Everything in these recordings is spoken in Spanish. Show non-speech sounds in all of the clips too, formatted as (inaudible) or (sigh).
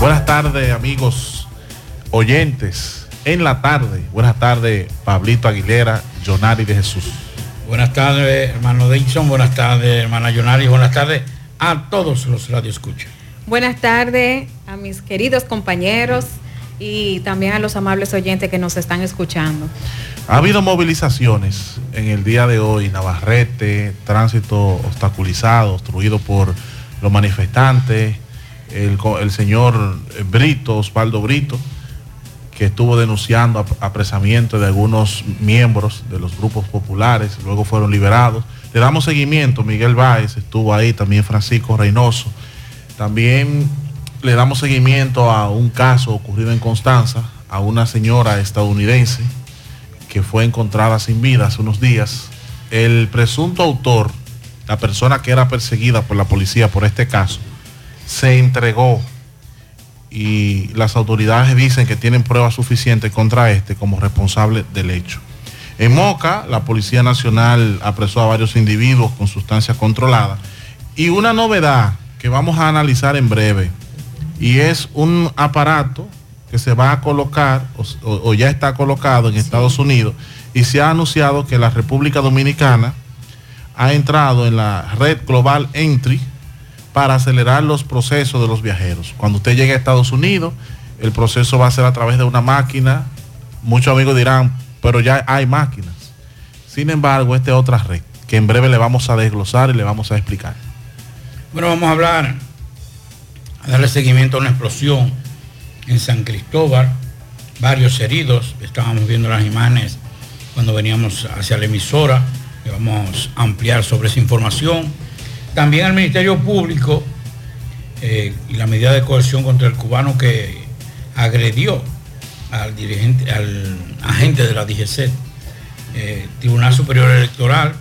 Buenas tardes, amigos oyentes. En la tarde. Buenas tardes, Pablito Aguilera, Jonari de Jesús. Buenas tardes, hermano Dixon. Buenas tardes, hermana Yonari. Buenas tardes a todos los radioescuchas. Buenas tardes a mis queridos compañeros y también a los amables oyentes que nos están escuchando. Ha habido movilizaciones en el día de hoy, Navarrete, tránsito obstaculizado, obstruido por los manifestantes, el, señor Brito, Osvaldo Brito, que estuvo denunciando apresamiento de algunos miembros de los grupos populares, luego fueron liberados. Le damos seguimiento, Miguel Báez estuvo ahí, también Francisco Reynoso. También le damos seguimiento a un caso ocurrido en Constanza, a una señora estadounidense que fue encontrada sin vida hace unos días. El presunto autor, la persona que era perseguida por la policía por este caso, se entregó y las autoridades dicen que tienen pruebas suficientes contra este como responsable del hecho. En Moca, la Policía Nacional apresó a varios individuos con sustancias controladas y una novedad que vamos a analizar en breve y es un aparato que se va a colocar o, o ya está colocado en Estados Unidos y se ha anunciado que la República Dominicana ha entrado en la red global Entry para acelerar los procesos de los viajeros. Cuando usted llegue a Estados Unidos, el proceso va a ser a través de una máquina. Muchos amigos dirán, pero ya hay máquinas. Sin embargo, esta es otra red que en breve le vamos a desglosar y le vamos a explicar. Bueno, vamos a hablar, a darle seguimiento a una explosión en San Cristóbal, varios heridos, estábamos viendo las imágenes cuando veníamos hacia la emisora, le vamos a ampliar sobre esa información también al Ministerio Público eh, y la medida de coerción contra el cubano que agredió al dirigente, al agente de la DGC. Eh, Tribunal Superior Electoral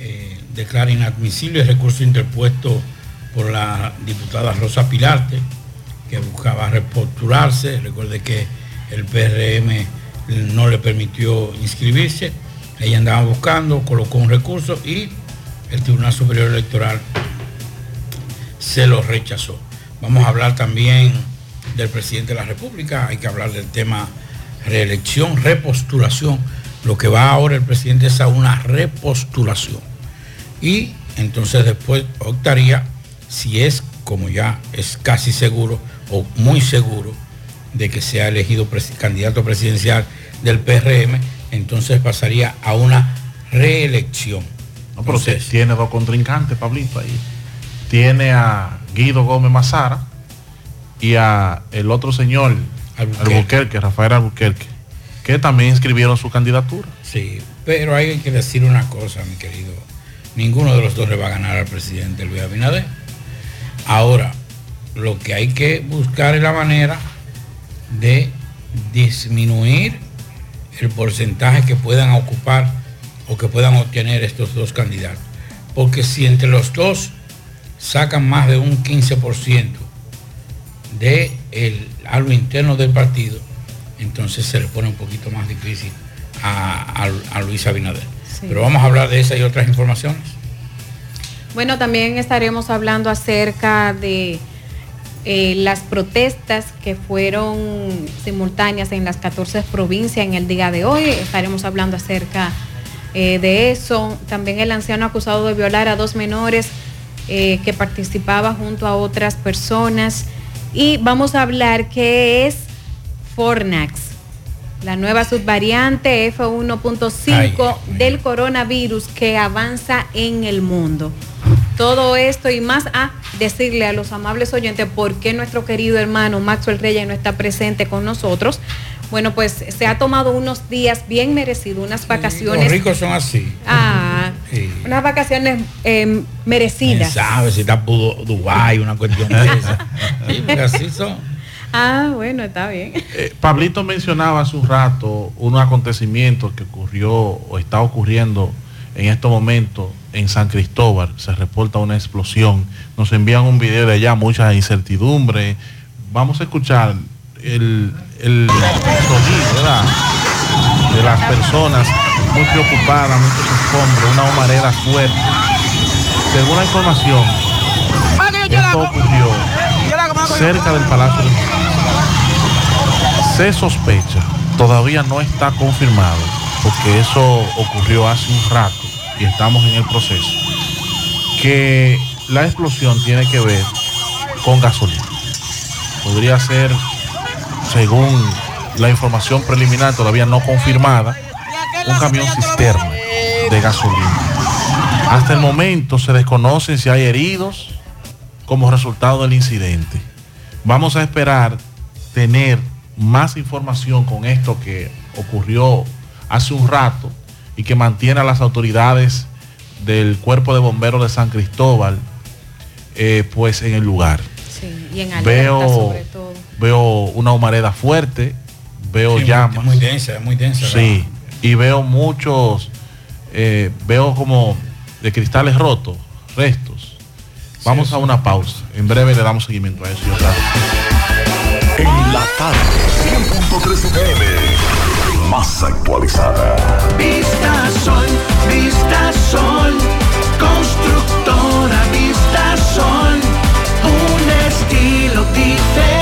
eh, declara inadmisible el recurso interpuesto por la diputada Rosa Pilarte, que buscaba repostularse. Recuerde que el PRM no le permitió inscribirse. Ella andaba buscando, colocó un recurso y el Tribunal Superior Electoral se lo rechazó. Vamos a hablar también del presidente de la República, hay que hablar del tema reelección, repostulación. Lo que va ahora el presidente es a una repostulación. Y entonces después optaría, si es como ya es casi seguro o muy seguro de que sea elegido candidato presidencial del PRM, entonces pasaría a una reelección. No, pero tiene dos contrincantes, Pablito, ahí. Tiene a Guido Gómez Mazara y a el otro señor, Albuquerque, Rafael Albuquerque, que también inscribieron su candidatura. Sí, pero hay que decir una cosa, mi querido. Ninguno de los dos le va a ganar al presidente Luis Abinader. Ahora, lo que hay que buscar es la manera de disminuir el porcentaje que puedan ocupar o que puedan obtener estos dos candidatos. Porque si entre los dos sacan más de un 15% de el, algo interno del partido, entonces se le pone un poquito más difícil a, Luis Abinader. Pero vamos a hablar de esa y otras informaciones. Bueno, también estaremos hablando acerca de eh, las protestas que fueron simultáneas en las 14 provincias en el día de hoy. Estaremos hablando acerca eh, de eso. También el anciano acusado de violar a dos menores eh, que participaba junto a otras personas. Y vamos a hablar qué es Fornax, la nueva subvariante F1.5 del coronavirus que avanza en el mundo. Todo esto y más a decirle a los amables oyentes por qué nuestro querido hermano Maxwell Reyes no está presente con nosotros bueno, pues se ha tomado unos días bien merecidos, unas vacaciones. los ricos son así. Ah, una, unas vacaciones eh, merecidas. ¿Sabes? Si está pudo Dubái, una cuestión de esa. (laughs) Sí, así son. Ah, bueno, está bien. Eh, Pablito mencionaba hace un rato un acontecimiento que ocurrió o está ocurriendo en estos momentos en San Cristóbal. Se reporta una explosión. Nos envían un video de allá, mucha incertidumbre. Vamos a escuchar el, el sonido ¿verdad? de las personas muy preocupadas, muchos escombros, una humareda fuerte. Según la información, esto ocurrió cerca del Palacio. Se sospecha, todavía no está confirmado, porque eso ocurrió hace un rato y estamos en el proceso, que la explosión tiene que ver con gasolina. Podría ser, según la información preliminar todavía no confirmada, un camión cisterna de gasolina. Hasta el momento se desconoce si hay heridos como resultado del incidente. Vamos a esperar tener más información con esto que ocurrió hace un rato y que mantiene a las autoridades del Cuerpo de Bomberos de San Cristóbal eh, pues en el lugar. Sí, y en alerta Veo, sobre todo. Veo una humareda fuerte, veo Sí, llamas. Muy densa, muy densa. Sí, y veo muchos, eh, veo como de cristales rotos, restos. Vamos sí. a una pausa. En breve le damos seguimiento a eso. y otras. En la tarde, 100.3 FM. Más actualizada. Vista Sol, Vista Sol, constructora Vista Sol, un estilo diferente,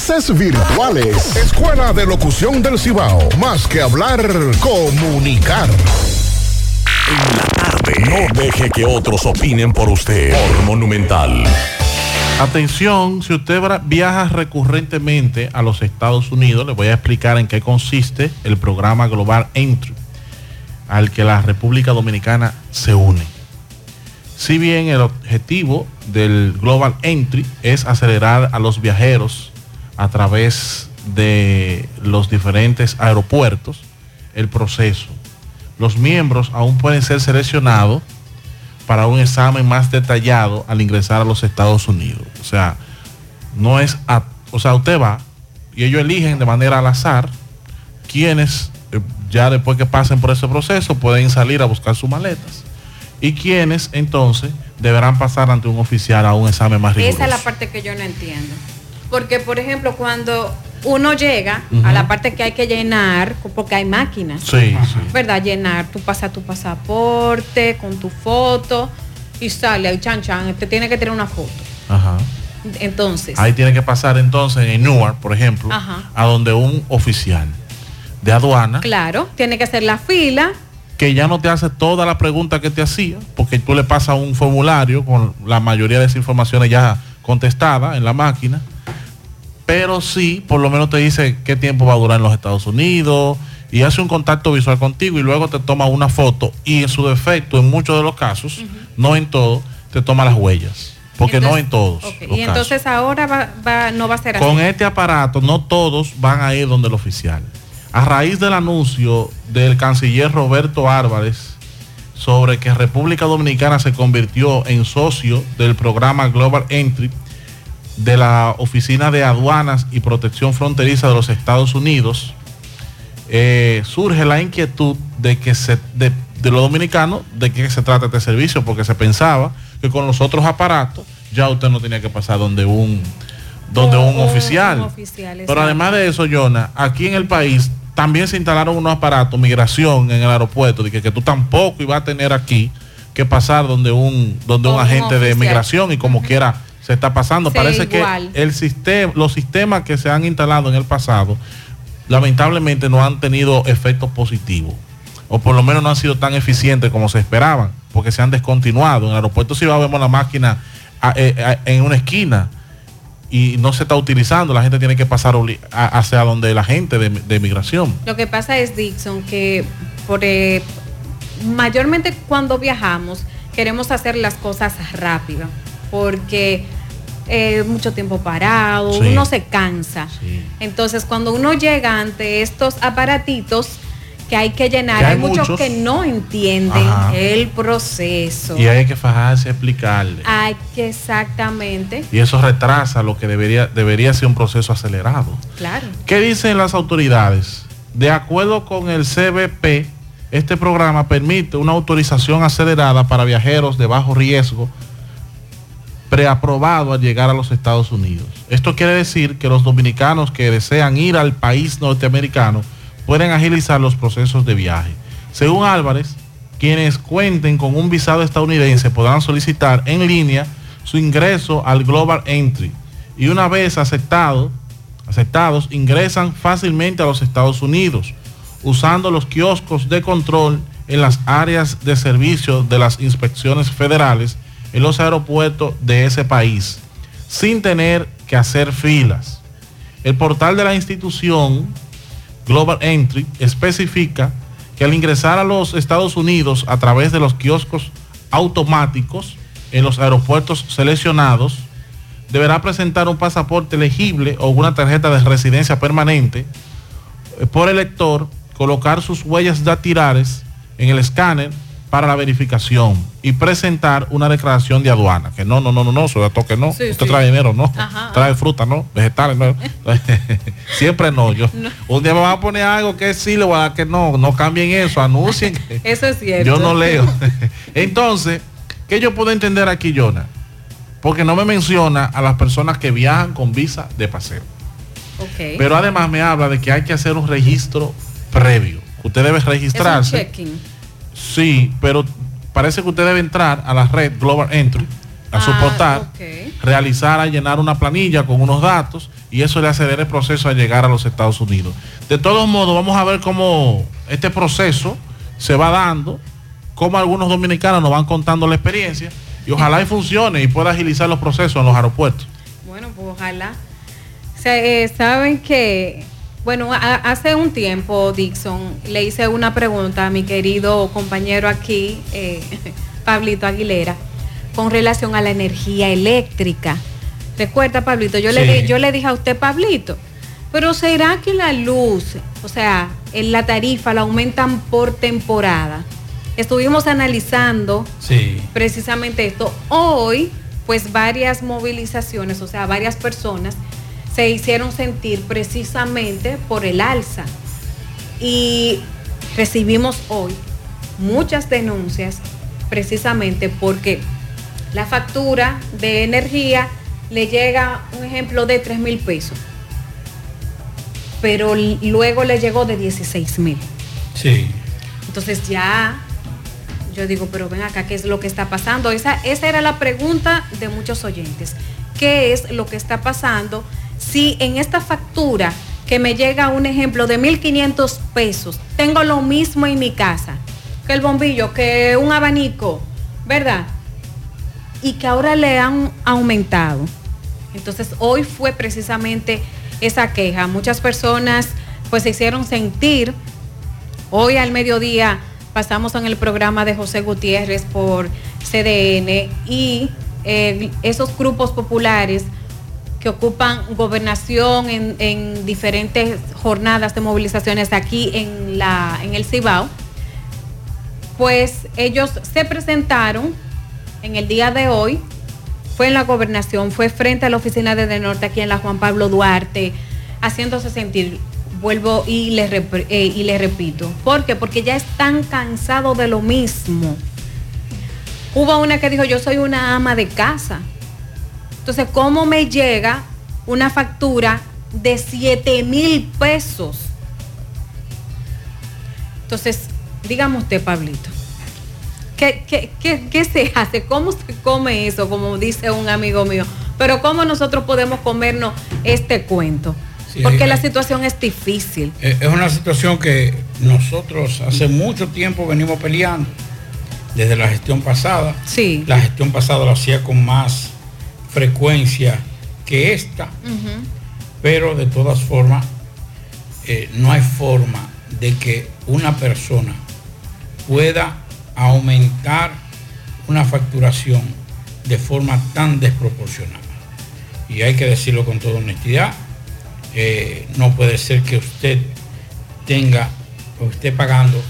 clases virtuales. Escuela de Locución del Cibao. Más que hablar, comunicar. En la tarde. No deje que otros opinen por usted. Por Monumental. Atención, si usted viaja recurrentemente a los Estados Unidos, le voy a explicar en qué consiste el programa Global Entry, al que la República Dominicana se une. Si bien el objetivo del Global Entry es acelerar a los viajeros a través de los diferentes aeropuertos el proceso, los miembros aún pueden ser seleccionados para un examen más detallado al ingresar a los Estados Unidos. O sea, no es, a- o sea, usted va y ellos eligen de manera al azar quienes eh, ya después que pasen por ese proceso pueden salir a buscar sus maletas y quienes entonces deberán pasar ante un oficial a un examen más riguroso. Esa es la parte que yo no entiendo. Porque, por ejemplo, cuando uno llega a la parte que hay que llenar, porque hay máquinas, Sí, sí. ¿verdad? Llenar, tú pasas tu pasaporte con tu foto y sale ahí, chan, chan, te tiene que tener una foto. Ajá. Entonces, Ahí tiene que pasar entonces en Newark, por ejemplo, Ajá. a donde un oficial de aduana claro, tiene que hacer la fila, que ya no te hace toda la pregunta que te hacía, porque tú le pasas un formulario con la mayoría de esas informaciones ya contestadas en la máquina, pero sí, por lo menos te dice qué tiempo va a durar en los Estados Unidos y hace un contacto visual contigo y luego te toma una foto y en su defecto, en muchos de los casos, no en todos, te toma las huellas, porque no en todos. los y entonces ahora va, va- no va a ser así. con este aparato no todos van a ir donde el oficial. A raíz del anuncio del canciller Roberto Álvarez sobre que República Dominicana se convirtió en socio del programa Global Entry de la Oficina de Aduanas y Protección Fronteriza de los Estados Unidos, eh, surge la inquietud de que se, de, de los dominicanos de qué se trata este servicio, porque se pensaba que con los otros aparatos ya usted no tenía que pasar donde un donde un oficial. un oficial, Pero además de eso, Jonah, aquí en el país también se instalaron unos aparatos, migración en el aeropuerto, de que, que tú tampoco ibas a tener aquí que pasar donde un, donde un un agente de migración y como quiera se está pasando. Sí, Parece igual. que el sistema, los sistemas que se han instalado en el pasado, lamentablemente no han tenido efectos positivos. O por lo menos no han sido tan eficientes como se esperaban, porque se han descontinuado. En el aeropuerto Cibao vemos la máquina a- eh, a- en una esquina y no se está utilizando. La gente tiene que pasar hacia donde la gente de, de migración. Lo que pasa es, Dixon, que por, eh, mayormente cuando viajamos queremos hacer las cosas rápido, porque eh, mucho tiempo parado, Sí. uno se cansa. Entonces, cuando uno llega ante estos aparatitos que hay que llenar, Que hay hay, muchos, muchos. que no entienden Ajá. el proceso. Y hay que fajarse a explicarle. Hay que exactamente, Y eso retrasa lo que debería, debería ser un proceso acelerado. claro. ¿Qué dicen las autoridades? De acuerdo con el CBP, este programa permite una autorización acelerada para viajeros de bajo riesgo preaprobado al llegar a los Estados Unidos. Esto quiere decir que los dominicanos que desean ir al país norteamericano pueden agilizar los procesos de viaje. Según Álvarez, quienes cuenten con un visado estadounidense podrán solicitar en línea su ingreso al Global Entry y una vez aceptado, aceptados ingresan fácilmente a los Estados Unidos usando los kioscos de control en las áreas de servicio de las inspecciones federales en los aeropuertos de ese país, sin tener que hacer filas. El portal de la institución Global Entry especifica que al ingresar a los Estados Unidos a través de los kioscos automáticos en los aeropuertos seleccionados, deberá presentar un pasaporte elegible o una tarjeta de residencia permanente eh, por el lector, colocar sus huellas dactilares en el escáner para la verificación y presentar una declaración de aduana. Que no, no, no, no, no, sobre todo que no. Sí, Usted sí. trae dinero, no. Ajá. Trae fruta, no. Vegetales, no. (laughs) Siempre no. Yo, Un día me van a poner algo que sí, le voy a dar que no. No cambien eso, anuncien. (laughs) Eso es cierto. yo no leo. (laughs) Entonces, ¿qué yo puedo entender aquí, Jonah? Porque no me menciona a las personas que viajan con visa de paseo. Pero además me habla de que hay que hacer un registro previo. Usted debe es un registrarse. Sí, pero parece que usted debe entrar a la red Global Entry, a Ah, portal, ok. realizara y llenar una planilla con unos datos y eso le acelera el proceso a llegar a los Estados Unidos. De todos modos, vamos a ver cómo este proceso se va dando, cómo algunos dominicanos nos van contando la experiencia y ojalá y funcione y pueda agilizar los procesos en los aeropuertos. Bueno, pues ojalá. Se, eh, Saben que, bueno, a- hace un tiempo, Dixon, le hice una pregunta a mi querido compañero aquí, eh, (laughs) Pablito Aguilera, con relación a la energía eléctrica. Recuerda, Pablito, yo, le, Sí. yo le dije a usted, Pablito, pero ¿será que la luz, o sea, en la tarifa la aumentan por temporada? Estuvimos analizando Sí. precisamente esto. Hoy, pues varias movilizaciones, o sea, varias personas se hicieron sentir precisamente por el alza. Y recibimos hoy muchas denuncias precisamente porque la factura de energía le llega, un ejemplo, de 3 mil pesos, pero luego le llegó de 16 mil. Sí. Entonces ya yo digo, pero ven acá, ¿qué es lo que está pasando? Esa, esa era la pregunta de muchos oyentes. ¿Qué es lo que está pasando si en esta factura que me llega un ejemplo de 1.500 pesos, tengo lo mismo en mi casa, que el bombillo, que un abanico, ¿verdad? Y que ahora le han aumentado. Entonces hoy fue precisamente esa queja. Muchas personas pues se hicieron sentir Hoy al mediodía pasamos en el programa de José Gutiérrez por CDN y eh, esos grupos populares que ocupan gobernación en, en diferentes jornadas de movilizaciones aquí en, la, en el Cibao, pues ellos se presentaron en el día de hoy, fue en la gobernación, fue frente a la oficina de Norte aquí en la Juan Pablo Duarte, haciéndose sentir, vuelvo y les, eh, y les repito, ¿por qué? Porque ya están cansados de lo mismo. Hubo una que dijo, yo soy una ama de casa. Entonces, ¿cómo me llega una factura de 7 mil pesos? Entonces, dígame usted, Pablito, ¿qué, qué, qué- qué se hace? ¿Cómo se come eso? Como dice un amigo mío. Pero ¿cómo nosotros podemos comernos este cuento? Sí, Porque la situación es difícil. Eh, Es una situación que nosotros hace mucho tiempo venimos peleando, desde la gestión pasada. Sí. La gestión pasada lo hacía con más frecuencia que esta, pero de todas formas eh, no hay forma de que una persona pueda aumentar una facturación de forma tan desproporcionada. Y hay que decirlo con toda honestidad, eh, no puede ser que usted tenga o esté pagando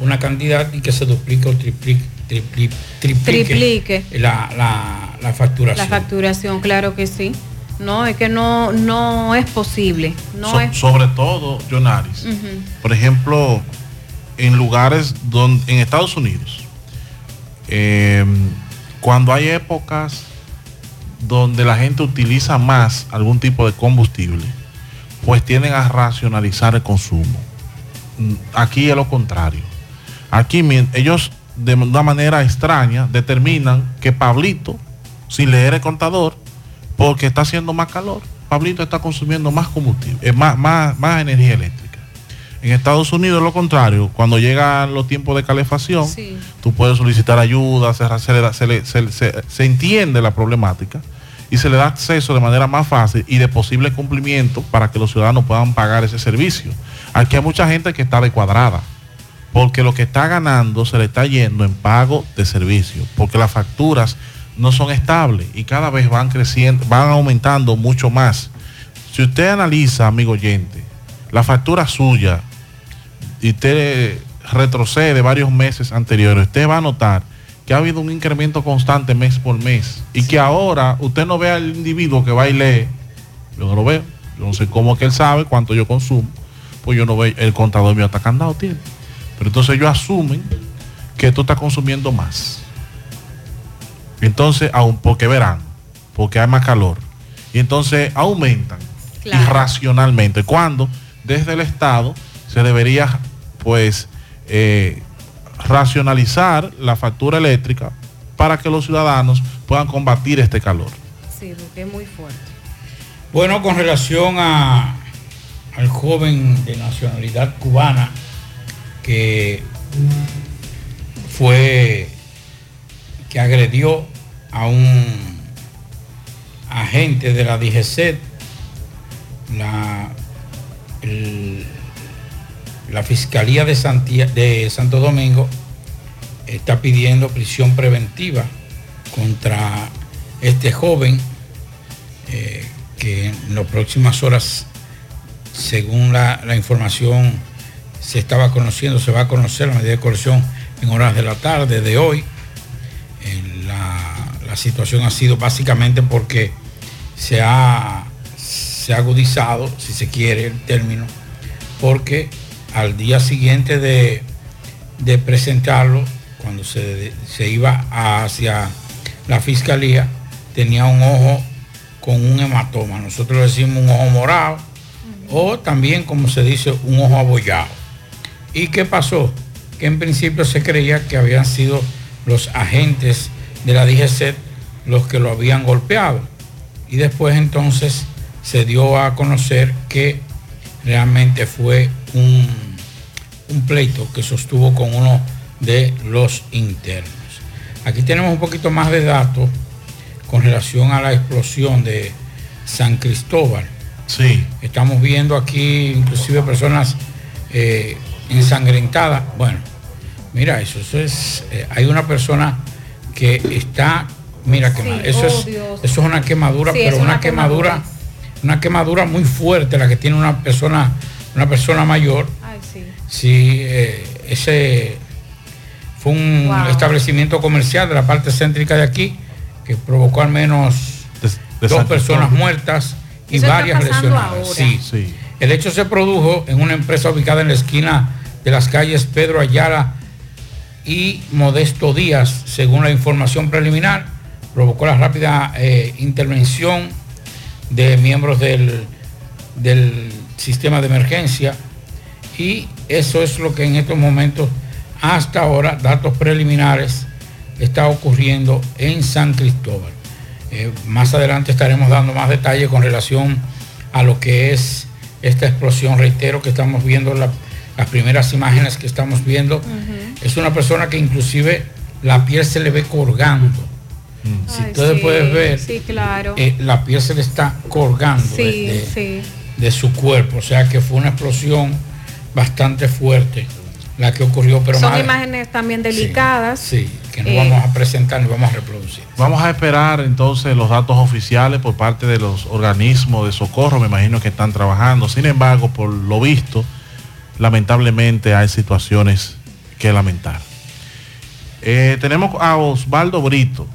una cantidad y que se duplique o triplique, tripli- triplique, Triplique. La, la- la facturación. La facturación, claro que sí. No, es que no, no es posible. No So- es. sobre todo, Jonaris, Ujú. por ejemplo, en lugares donde, en Estados Unidos, eh, cuando hay épocas donde la gente utiliza más algún tipo de combustible, pues tienden a racionalizar el consumo. Mm, Aquí es lo contrario. Aquí ellos de una manera extraña determinan que Pablito, sin leer el contador, porque está haciendo más calor, Pablito está consumiendo más combustible, eh, más, más, más energía eléctrica. En Estados Unidos lo contrario, cuando llegan los tiempos de calefacción, Sí. tú puedes solicitar ayuda, se, se se se- entiende la problemática y se le da acceso de manera más fácil y de posible cumplimiento para que los ciudadanos puedan pagar ese servicio. Aquí hay mucha gente que está de cuadrada, porque lo que está ganando se le está yendo en pago de servicio, porque las facturas no son estables y cada vez van creciendo, van aumentando mucho más. Si usted analiza, amigo oyente, la factura suya y usted retrocede varios meses anteriores, usted va a notar que ha habido un incremento constante mes por mes y que ahora usted no ve al individuo que va y lee, yo no lo veo, yo no sé cómo que él sabe cuánto yo consumo, pues yo no veo, el contador mío está candado tiene. Pero entonces ellos asumen que tú estás consumiendo más. Entonces, aún porque verán, porque hay más calor. Y entonces aumentan Claro. irracionalmente. Cuando desde el Estado se debería, pues, eh, racionalizar la factura eléctrica para que los ciudadanos puedan combatir este calor. Sí, porque es muy fuerte. Bueno, con relación a, al joven de nacionalidad cubana que fue que agredió a un agente de la DGCET, la, la Fiscalía de Santo Domingo está pidiendo prisión preventiva contra este joven eh, que en las próximas horas, según la, la información se estaba conociendo, se va a conocer la medida de coerción en horas de la tarde de hoy. Eh, la, situación ha sido básicamente porque se ha, se ha agudizado, si se quiere el término, porque al día siguiente de, de presentarlo, cuando se, se iba hacia la fiscalía, tenía un ojo con un hematoma. Nosotros decimos un ojo morado o también, como se dice, un ojo abollado. ¿Y qué pasó? Que en principio se creía que habían sido los agentes de la DGC los que lo habían golpeado. Y después entonces se dio a conocer que realmente fue un, un pleito que sostuvo con uno de los internos. Aquí tenemos un poquito más de datos con relación a la explosión de San Cristóbal. Sí. Estamos viendo aquí inclusive personas eh, ensangrentadas. Bueno, mira, eso, eso es, eh, hay una persona que está, mira, Sí, quema- eso, oh, es, Dios. eso es una quemadura, Sí, pero una, una quemadura, quemadura. una quemadura muy fuerte, la que tiene una persona, una persona mayor. Ay, sí. Sí, eh, ese fue un Wow. establecimiento comercial de la parte céntrica de aquí que provocó al menos de dos personas muertas y Eso varias lesionadas. ahora. Sí. Sí. El hecho se produjo en una empresa ubicada en la esquina de las calles Pedro Ayala y Modesto Díaz, según la información preliminar, provocó la rápida eh, intervención de miembros del, del sistema de emergencia y eso es lo que en estos momentos, hasta ahora, datos preliminares, está ocurriendo en San Cristóbal. Eh, más adelante estaremos dando más detalles con relación a lo que es esta explosión. Reitero que estamos viendo la- las primeras imágenes que estamos viendo. Es una persona que inclusive la piel se le ve colgando. Si Ay, ustedes sí, pueden ver, Sí, claro. eh, la piel se le está colgando de- sí, de, sí. de su cuerpo. O sea que fue una explosión bastante fuerte la que ocurrió. Pero Son imágenes también delicadas. Sí, que no Eh, vamos a presentar ni vamos a reproducir. Vamos a esperar entonces los datos oficiales por parte de los organismos de socorro, me imagino que están trabajando. Sin embargo, por lo visto, lamentablemente hay situaciones que lamentar. Eh, tenemos a Osvaldo Brito,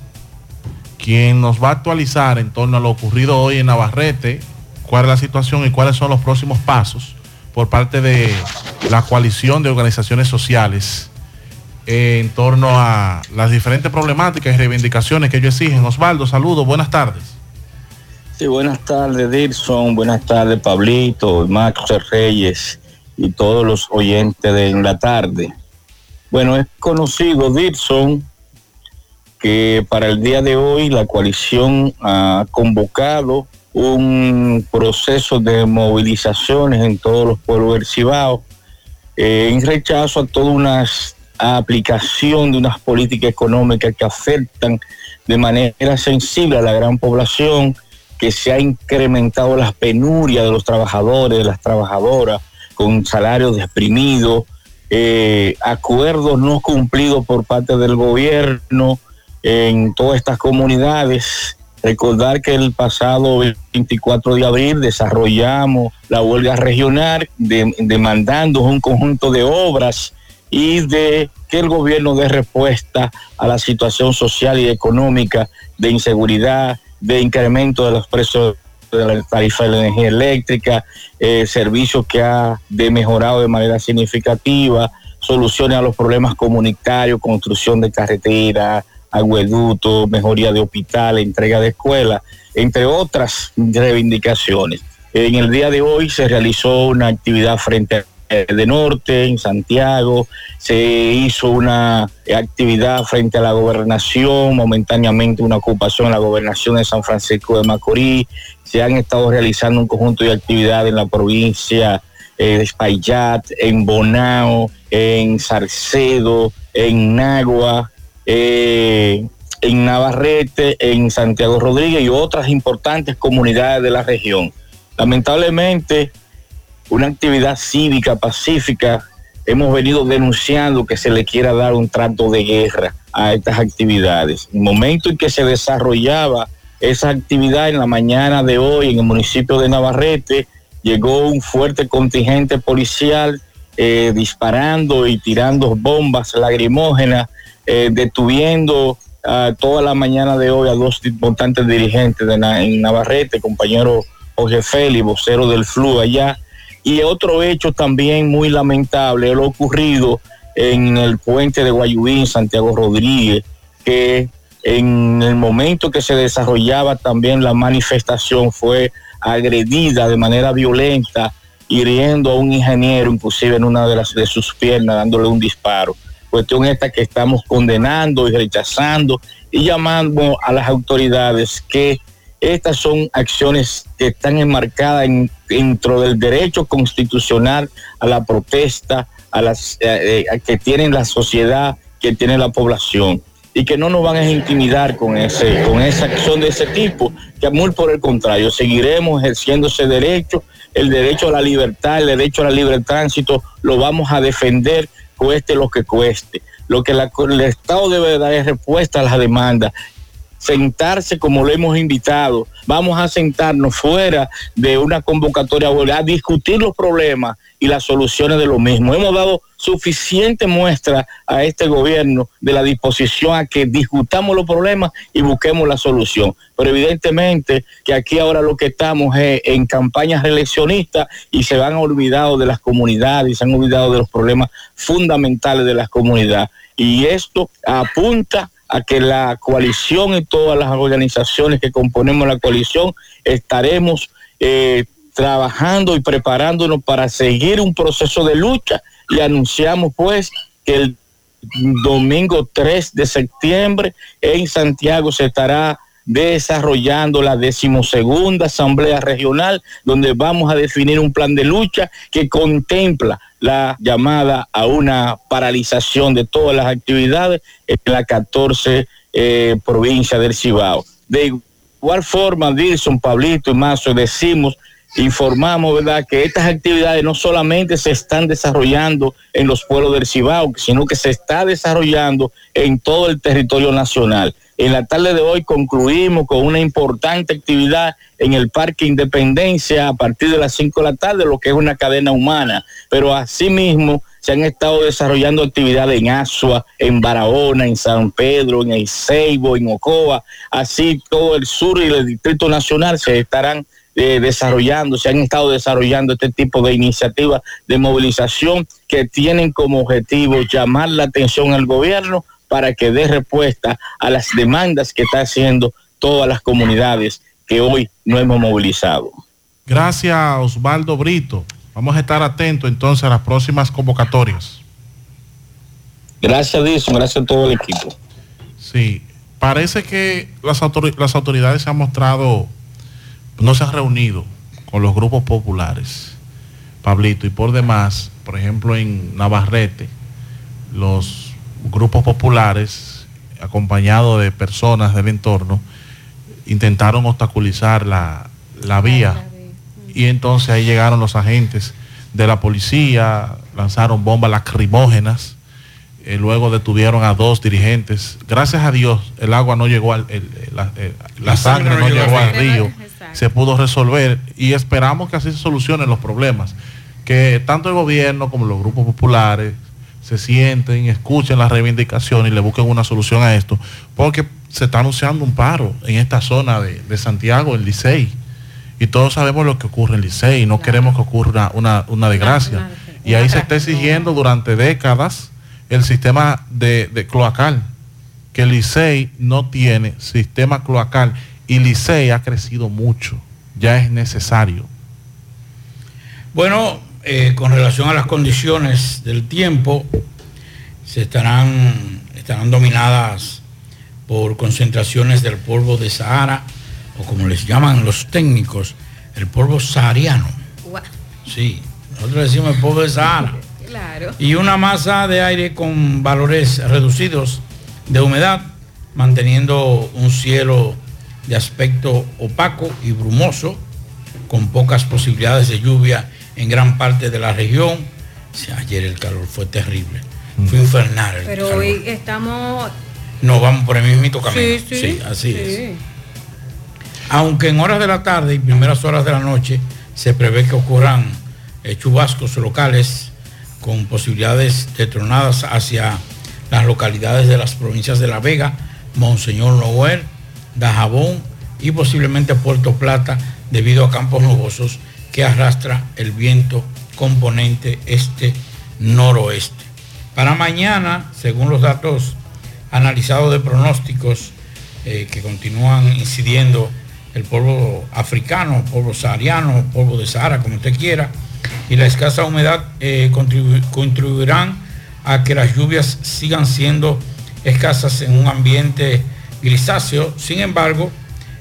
quien nos va a actualizar en torno a lo ocurrido hoy en Navarrete, cuál es la situación y cuáles son los próximos pasos por parte de la coalición de organizaciones sociales en torno a las diferentes problemáticas y reivindicaciones que ellos exigen. Osvaldo, saludos, buenas tardes. Sí, buenas tardes, Dirson. Buenas tardes, Pablito, Max Reyes y todos los oyentes de en la tarde. Bueno, es conocido, Dirson, que para el día de hoy la coalición ha convocado un proceso de movilizaciones en todos los pueblos del Cibao eh, en rechazo a toda una aplicación de unas políticas económicas que afectan de manera sensible a la gran población, que se ha incrementado las penurias de los trabajadores, de las trabajadoras, con salarios desprimidos, eh, acuerdos no cumplidos por parte del gobierno en todas estas comunidades. Recordar que el pasado 24 de abril desarrollamos la huelga regional de- demandando un conjunto de obras y de que el gobierno dé respuesta a la situación social y económica de inseguridad, de incremento de los precios de la tarifa de la energía eléctrica, eh, servicios que ha de mejorado de manera significativa, soluciones a los problemas comunitarios, construcción de carreteras, agueductos, mejoría de hospitales, entrega de escuelas, entre otras reivindicaciones. En el día de hoy se realizó una actividad frente de Norte, en Santiago, se hizo una actividad frente a la gobernación, momentáneamente una ocupación en la gobernación de San Francisco de Macorís, se han estado realizando un conjunto de actividades en la provincia eh, de Espaillat, en Bonao, en Sarcedo, en Nagua, eh, en Navarrete, en Santiago Rodríguez y otras importantes comunidades de la región. Lamentablemente, una actividad cívica pacífica, hemos venido denunciando que se le quiera dar un trato de guerra a estas actividades. En el momento en que se desarrollaba esa actividad en la mañana de hoy en el municipio de Navarrete, llegó un fuerte contingente policial eh, disparando y tirando bombas lacrimógenas, eh, detuviendo toda la mañana de hoy a dos importantes dirigentes de en Navarrete, compañero Jorge Félix, vocero del FLU allá, y otro hecho también muy lamentable, lo ocurrido en el puente de Guayubín, Santiago Rodríguez, que en el momento que se desarrollaba también la manifestación fue agredida de manera violenta, hiriendo a un ingeniero, inclusive en una de, las, de sus piernas, dándole un disparo. Cuestión esta que estamos condenando y rechazando y llamando a las autoridades que estas son acciones que están enmarcadas dentro del derecho constitucional a la protesta, eh, eh, que tiene la sociedad, que tiene la población y que no nos van a intimidar con ese con esa acción de ese tipo, que muy por el contrario, seguiremos ejerciendo ese derecho, el derecho a la libertad, el derecho a la libre tránsito, lo vamos a defender cueste lo que cueste. Lo que el Estado debe dar es respuesta a las demandas sentarse como lo hemos invitado. Vamos a sentarnos fuera de una convocatoria a discutir los problemas y las soluciones de lo mismo. Hemos dado suficiente muestra a este gobierno de la disposición a que discutamos los problemas y busquemos la solución. Pero evidentemente que aquí ahora lo que estamos es en campañas reeleccionistas y se han olvidado de las comunidades y se han olvidado de los problemas fundamentales de las comunidades. Y esto apunta a que la coalición y todas las organizaciones que componemos la coalición estaremos eh, trabajando y preparándonos para seguir un proceso de lucha. Y anunciamos pues que el domingo 3 de septiembre en Santiago se estará desarrollando la decimosegunda Asamblea Regional, donde vamos a definir un plan de lucha que contempla la llamada a una paralización de todas las actividades en la 14 eh, provincia del Cibao. De igual forma, Dilson, Pablito y Mazo, decimos informamos, ¿verdad?, que estas actividades no solamente se están desarrollando en los pueblos del Cibao, sino que se está desarrollando en todo el territorio nacional. En la tarde de hoy concluimos con una importante actividad en el Parque Independencia a partir de las 5 de la tarde, lo que es una cadena humana. Pero asimismo se han estado desarrollando actividades en Asua, en Barahona, en San Pedro, en Eiseibo, en Ocoa, así todo el sur y el Distrito Nacional se estarán eh, desarrollando, se han estado desarrollando este tipo de iniciativas de movilización que tienen como objetivo llamar la atención al gobierno para que dé respuesta a las demandas que están haciendo todas las comunidades que hoy no hemos movilizado. Gracias, Osvaldo Brito. Vamos a estar atentos entonces a las próximas convocatorias. Gracias, Dilson. Gracias a todo el equipo. Sí, parece que las, las autoridades se han mostrado, no se han reunido con los grupos populares, Pablito, y por demás, por ejemplo, en Navarrete, los grupos populares, acompañados de personas del entorno, intentaron obstaculizar la, vía. Y entonces ahí llegaron los agentes de la policía, lanzaron bombas lacrimógenas, eh, luego detuvieron a dos dirigentes. Gracias a Dios el agua no llegó al, la, sangre no, llegó al río, se pudo resolver y esperamos que así se solucionen los problemas, que tanto el gobierno como los grupos populares se sienten, escuchen las reivindicaciones y le busquen una solución a esto, porque se está anunciando un paro en esta zona de, Santiago, en Licey, y todos sabemos lo que ocurre en Licey, y no queremos que ocurra una, desgracia. Y ahí se está exigiendo durante décadas el sistema de, cloacal, que Licey no tiene sistema cloacal, y Licey ha crecido mucho, ya es necesario. Bueno, eh, con relación a las condiciones del tiempo, se estarán, estarán dominadas por concentraciones del polvo de Sahara, o como les llaman los técnicos, el polvo sahariano. Sí, nosotros decimos el polvo de Sahara. (laughs) Claro. Y una masa de aire con valores reducidos de humedad, manteniendo un cielo de aspecto opaco y brumoso, con pocas posibilidades de lluvia en gran parte de la región. Sí, ayer el calor fue terrible, fue infernal. el Pero calor. hoy estamos... No, vamos por el mismito camino. Sí, sí. así sí. es. Aunque en horas de la tarde y primeras horas de la noche se prevé que ocurran eh, chubascos locales con posibilidades de tronadas hacia las localidades de las provincias de La Vega, Monseñor Noel, Dajabón y posiblemente Puerto Plata debido a campos nubosos que arrastra el viento componente este-noroeste. Para mañana, según los datos analizados de pronósticos eh, que continúan incidiendo el polvo africano, polvo sahariano, polvo de Sahara, como usted quiera, y la escasa humedad eh, contribu- contribuirán a que las lluvias sigan siendo escasas en un ambiente grisáceo. Sin embargo,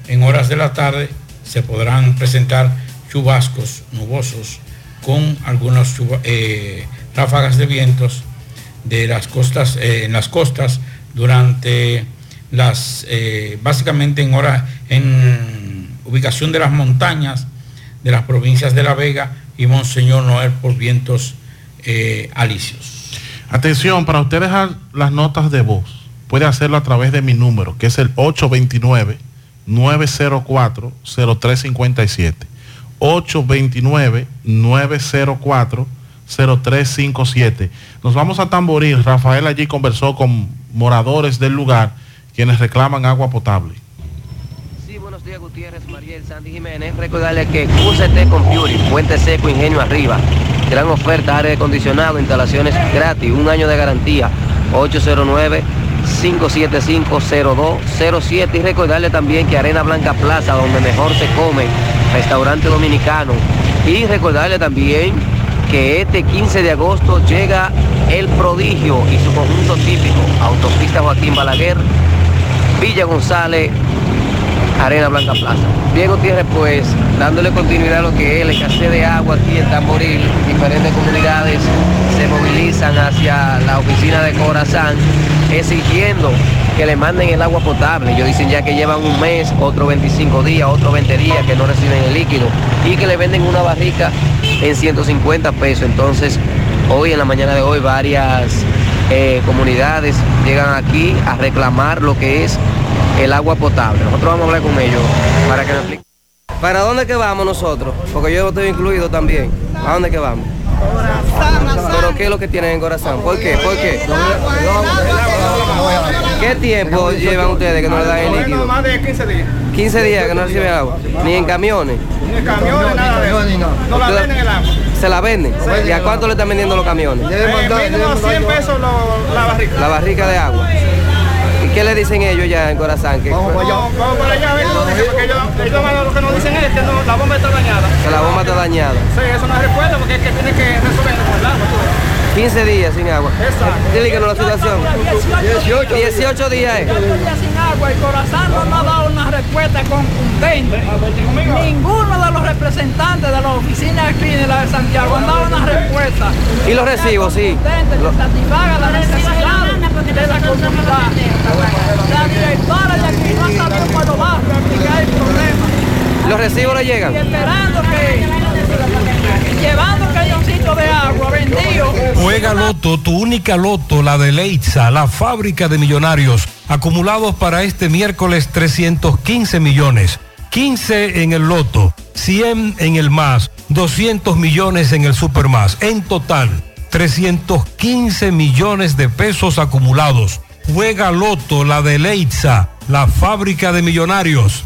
en horas de la tarde se podrán presentar chubascos nubosos con algunas eh, ráfagas de vientos de las costas, eh, en las costas durante las, eh, básicamente en hora, en ubicación de las montañas de las provincias de La Vega y Monseñor Noel por vientos alisios. Atención, para usted dejar las notas de voz, puede hacerlo a través de mi número, que es el 829-904-0357. 829-904-0357. Nos vamos a Tamboril. Rafael allí conversó con moradores del lugar, quienes reclaman agua potable. Sí, buenos días Gutiérrez, Mariel, Sandy Jiménez. Recordarles que QCT Computing, Puente Seco, Ingenio Arriba. Gran oferta, aire acondicionado, instalaciones gratis, un año de garantía. 809-575-0207. Y recordarle también que Arena Blanca Plaza, donde mejor se come, restaurante dominicano. Y recordarle también que este 15 de agosto llega El Prodigio y su conjunto típico, Autopista Joaquín Balaguer, Villa González, Arena Blanca Plaza. Bien Gutiérrez, pues dándole continuidad a lo que es la de agua aquí en Tamboril, diferentes comunidades se movilizan hacia la oficina de Corazán exigiendo que le manden el agua potable. Ellos dicen ya que llevan un mes, otro 25 días, otro 20 días que no reciben el líquido y que le venden una barrica en 150 pesos. Entonces, hoy en la mañana de hoy varias eh, comunidades llegan aquí a reclamar lo que es el agua potable. Nosotros vamos a hablar con ellos para que nos expliquen. ¿Para dónde que vamos nosotros? Porque yo estoy incluido también. ¿A dónde que vamos? ¿Pero qué es lo que tienen en Corazán? ¿Por qué? ¿Por qué? ¿Qué tiempo llevan ustedes que no le dan el líquido? Más de 15 días. 15 días que no reciben agua. Ni en camiones. Ni el camión, ni nada de eso. No la venden el agua. ¿Se la venden? ¿Y a cuánto le están vendiendo los camiones? Eh, mínimo 100 pesos lo- la barrica. La barrica de agua. ¿Y qué le dicen ellos ya en Corazán? Que, Vamos vamos para allá a ver, dicen, porque ellos, ellos lo que nos dicen es que no, la bomba está dañada. que la bomba está dañada. Sí, eso no es recuerdo porque es que tiene que resolver con el agua. tú. 15 días sin agua. Exacto. Dile que no la situación. 18 18 días. eh. 18 días sin agua y Corazán no nos ha dado una respuesta contundente. Ninguno de los representantes de las oficinas aquí de la de Santiago han dado una respuesta. Y los recibos, sí. que satisfaga la necesidad de la comunidad. La directora de aquí no ha sabido cuándo va a explicar el problema. Los recibos le llegan. Y esperando que, llevando cañoncito de agua vendido. Juega Loto, tu única Loto, la de Leitza, la fábrica de millonarios, acumulados para este miércoles 315 millones, 15 en el Loto, 100 en el más, 200 millones en el Super más, en total 315 millones de pesos acumulados. Juega Loto, la de Leitza, la fábrica de millonarios.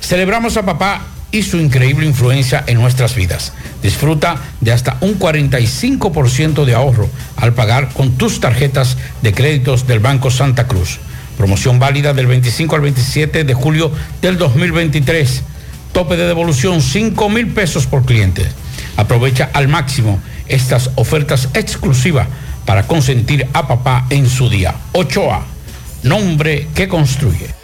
Celebramos a papá y su increíble influencia en nuestras vidas. Disfruta de hasta un 45% de ahorro al pagar con tus tarjetas de créditos del Banco Santa Cruz. Promoción válida del 25 al 27 de julio del 2023. Tope de devolución 5 mil pesos por cliente. Aprovecha al máximo estas ofertas exclusivas para consentir a papá en su día. 8A, nombre que construye.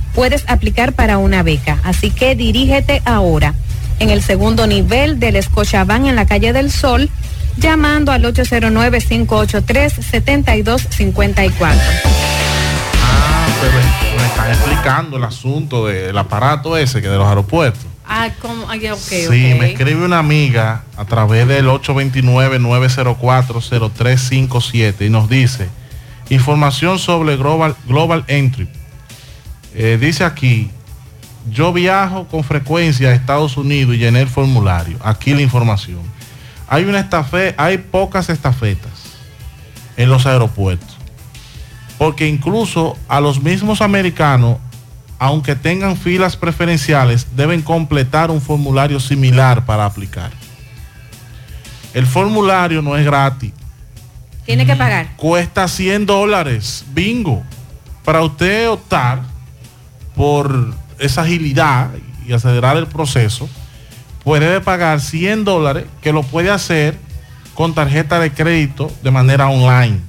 puedes aplicar para una beca. Así que dirígete ahora en el segundo nivel del Scotiabank en la calle del Sol, llamando al 809-583-7254. Ah, pero me están explicando el asunto del aparato ese que de los aeropuertos. Ah, ¿cómo? Ah, ok, Sí, me escribe una amiga a través del 829-904-0357 y nos dice información sobre Global, Global Entry. Eh, dice aquí, yo viajo con frecuencia a Estados Unidos y llené el formulario. Aquí la información. Hay una estafe, hay pocas estafetas en los aeropuertos. Porque incluso a los mismos americanos, aunque tengan filas preferenciales, deben completar un formulario similar para aplicar. El formulario no es gratis, Tiene que pagar. cuesta 100 dólares, bingo. Para usted optar por esa agilidad y acelerar el proceso, pues debe pagar 100 dólares que lo puede hacer con tarjeta de crédito de manera online.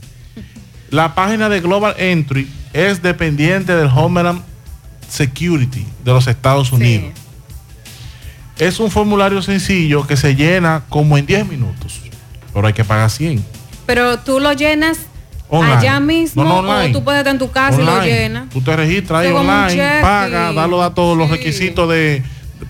La página de Global Entry es dependiente del Homeland Security de los Estados Unidos. Es un formulario sencillo que se llena como en 10 minutos, pero hay que pagar 100. Pero tú lo llenas Online. allá mismo No, no, online. o tú puedes estar en tu casa y lo llenas. Tú te registras ahí online, pagas, y- das los datos, los requisitos de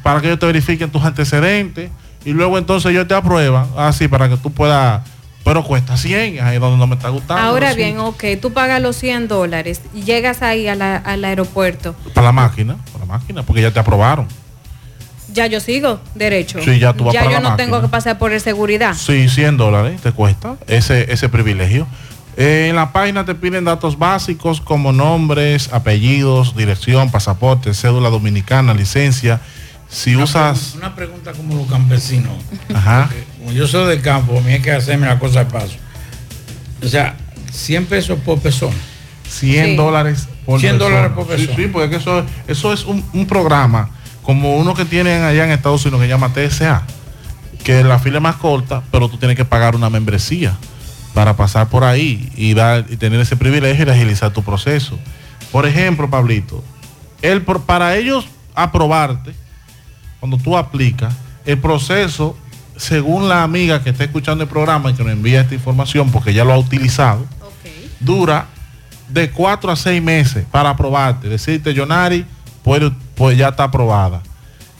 para que ellos te verifiquen tus antecedentes y luego entonces ellos te aprueban así para que tú puedas pero cuesta 100, ahí es donde no me está gustando. Ahora bien, ok, tú pagas los 100 dólares y llegas ahí a la- al aeropuerto. Para la máquina, para la máquina, porque ya te aprobaron. Ya yo sigo derecho. Sí, ya tú vas para yo la no máquina. tengo que pasar por el seguridad. Sí, 100 dólares te cuesta ese, ese privilegio. Eh, en la página te piden datos básicos como nombres, apellidos, dirección, pasaporte, cédula dominicana, licencia. Si usas... Una pregunta como los campesinos. Ajá. Como yo soy de campo, a mí hay que hacerme la cosa de paso. O sea, 100 pesos por persona. 100 Sí. dólares por 100 persona. dólares por Sí, persona. Sí, porque eso, eso es un, un programa como uno que tienen allá en Estados Unidos que llama TSA, que la fila es más corta, pero tú tienes que pagar una membresía para pasar por ahí y, dar, y tener ese privilegio y agilizar tu proceso. Por ejemplo, Pablito, el, para ellos aprobarte, cuando tú aplicas, el proceso, según la amiga que está escuchando el programa y que nos envía esta información, porque ya lo ha utilizado, dura de cuatro a seis meses para aprobarte. Decirte, Yonari, pues, pues ya está aprobada.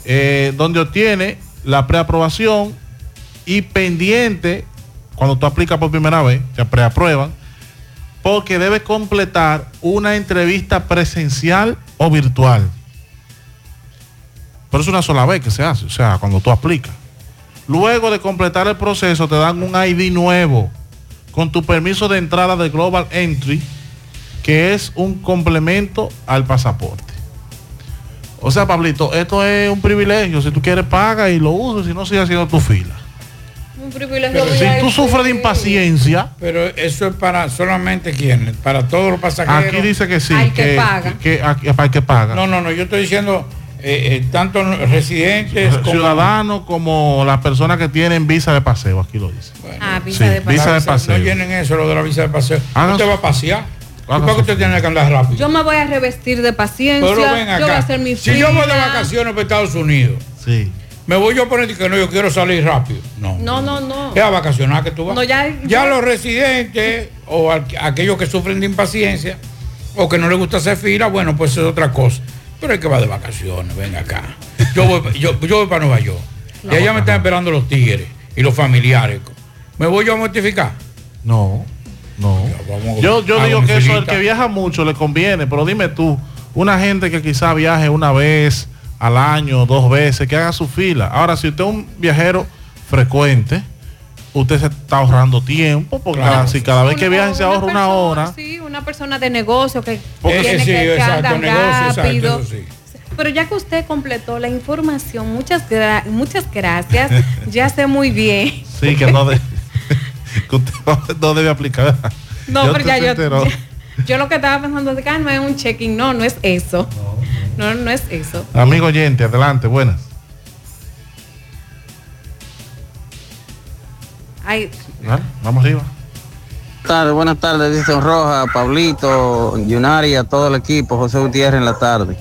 Eh, donde obtiene la preaprobación y pendiente, cuando tú aplicas por primera vez, te preaprueban, porque debes completar una entrevista presencial o virtual. Pero es una sola vez que se hace, o sea, cuando tú aplicas. Luego de completar el proceso, te dan un ID nuevo con tu permiso de entrada de Global Entry, que es un complemento al pasaporte. O sea, Pablito, esto es un privilegio. Si tú quieres, paga y lo usas, si no, sigue haciendo tu fila. Privilegio. si tú sufres de impaciencia, Pero eso es para solamente quienes, para todos los pasajeros. aquí dice que sí. Al que paga. que- aquí- para el que paga. No, no, no, yo estoy diciendo eh, eh, tanto residentes como Ciudadanos como las personas que tienen visa de paseo, aquí lo dice. Ah, visa Sí, de paseo. visa de paseo. No llenen eso, lo de la visa de paseo. Hagan usted va a pasear. ¿Y hagan para qué su usted tiene que andar rápido? Yo me voy a revestir de paciencia. Pero ven Yo voy a hacer mi Si yo voy de vacaciones para Estados Unidos, sí. Me voy yo a poner que no, yo quiero salir rápido. No. No, no, no. Es a vacacionar que tú vas. No, ya- ya ya- los residentes o al- aquellos que sufren de impaciencia o que no les gusta hacer fila, bueno, pues es otra cosa. Pero hay que va de vacaciones, venga acá. Yo voy, yo, yo voy para Nueva York. Y allá me están esperando los tigres y los familiares. ¿Me voy yo a mortificar? No, no. Yo, yo digo que eso, el que viaja mucho le conviene, pero dime tú, una gente que quizá viaje una vez al año, dos veces, que haga su fila. Ahora, si usted es un viajero frecuente, usted se está ahorrando tiempo, porque Claro. si cada vez que viaja se ahorra una hora, Sí, una persona de negocio que Porque- tiene Sí, que, que exacto, anda negocio, exacto, rápido. eso sí. Pero ya que usted completó la información, muchas, gra- muchas gracias. (laughs) ya sé muy bien. sí, que no, de- (laughs) que usted no debe aplicar. No, pero usted ya yo, (laughs) yo lo que estaba pensando de que ah, no es un check-in. No, no es eso. No, no es eso. Amigo oyente, adelante, buenas. Ay, Dale, Vamos arriba. Buenas tardes, buenas tardes, Edison Roja, Pablito, Yunari, a todo el equipo, José Gutiérrez en la tarde.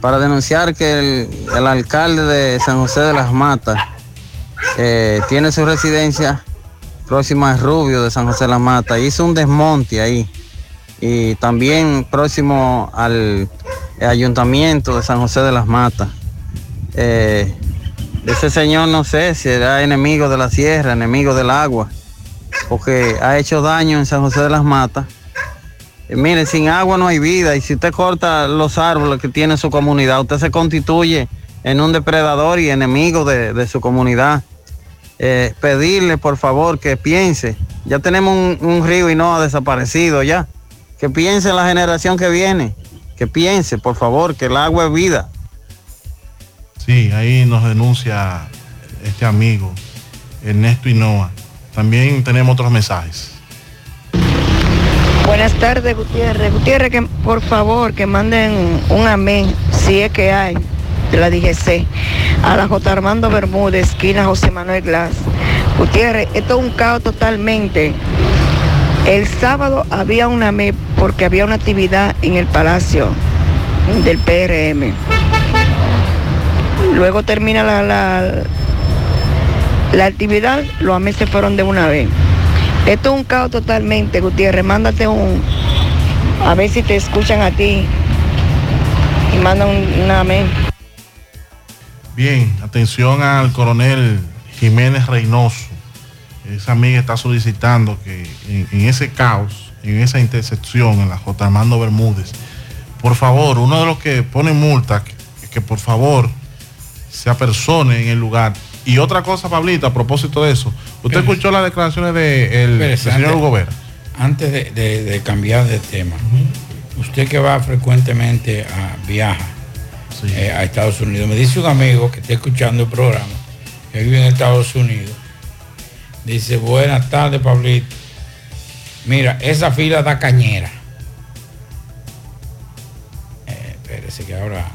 Para denunciar que el, el alcalde de San José de las Matas eh, tiene su residencia próxima a Rubio de San José de las Matas. Hizo un desmonte ahí. Y también próximo al ayuntamiento de San José de las Matas. Eh, ese señor no sé si era enemigo de la sierra, enemigo del agua porque ha hecho daño en San José de las Matas. Eh, mire, sin agua no hay vida y si usted corta los árboles que tiene su comunidad, usted se constituye en un depredador y enemigo de, de su comunidad. Eh, pedirle por favor que piense, ya tenemos un, un río y no ha desaparecido ya, que piense en la generación que viene, que piense por favor que el agua es vida. Sí, ahí nos denuncia este amigo, Ernesto Hinoa. También tenemos otros mensajes. Buenas tardes, Gutiérrez. Gutiérrez, que por favor que manden un amén, si es que hay, de la DGC, a la J. Armando Bermúdez, esquina José Manuel Glass. Gutiérrez, esto es un caos totalmente. El sábado había una amén porque había una actividad en el Palacio del PRM. Luego termina la, la, actividad, los amén se fueron de una vez. Esto es un caos totalmente, Gutiérrez. Mándate un. A ver si te escuchan a ti. Y manda un, un amén. Bien, atención al coronel Jiménez Reynoso. Esa amiga está solicitando que en, en ese caos, en esa intersección, en la J. Armando Bermúdez, por favor, uno de los que pone multa, que, que por favor se apersone en el lugar. Y otra cosa, Pablito, a propósito de eso, usted escuchó las declaraciones del de el señor Hugo Vera. Antes de, de- de cambiar de tema, usted que va frecuentemente a viaja eh, a Estados Unidos, me dice un amigo que está escuchando el programa, que vive en Estados Unidos, dice, buenas tardes, Pablito. Mira, esa fila da cañera. Eh, espérese que ahora...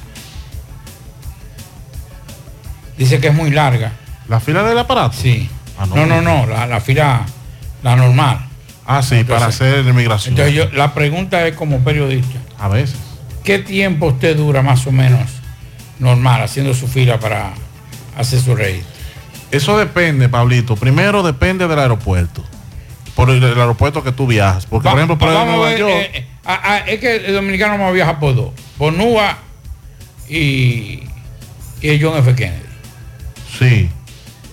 Dice que es muy larga. ¿La fila del aparato? Sí. Ah, no. no, no, no, la, la fila, la normal. Ah, sí, para hacer migración. Entonces yo, la pregunta es como periodista. A veces. ¿Qué tiempo usted dura más o menos normal haciendo su fila para hacer su registro? Eso depende, Pablito. Primero depende del aeropuerto. Por el, el aeropuerto que tú viajas. Porque, por ejemplo, por Vamos Nueva ver, York, eh, eh, ah, ah, es que el dominicano no viaja por dos, por NUA y, y el John F. Kennedy. Sí.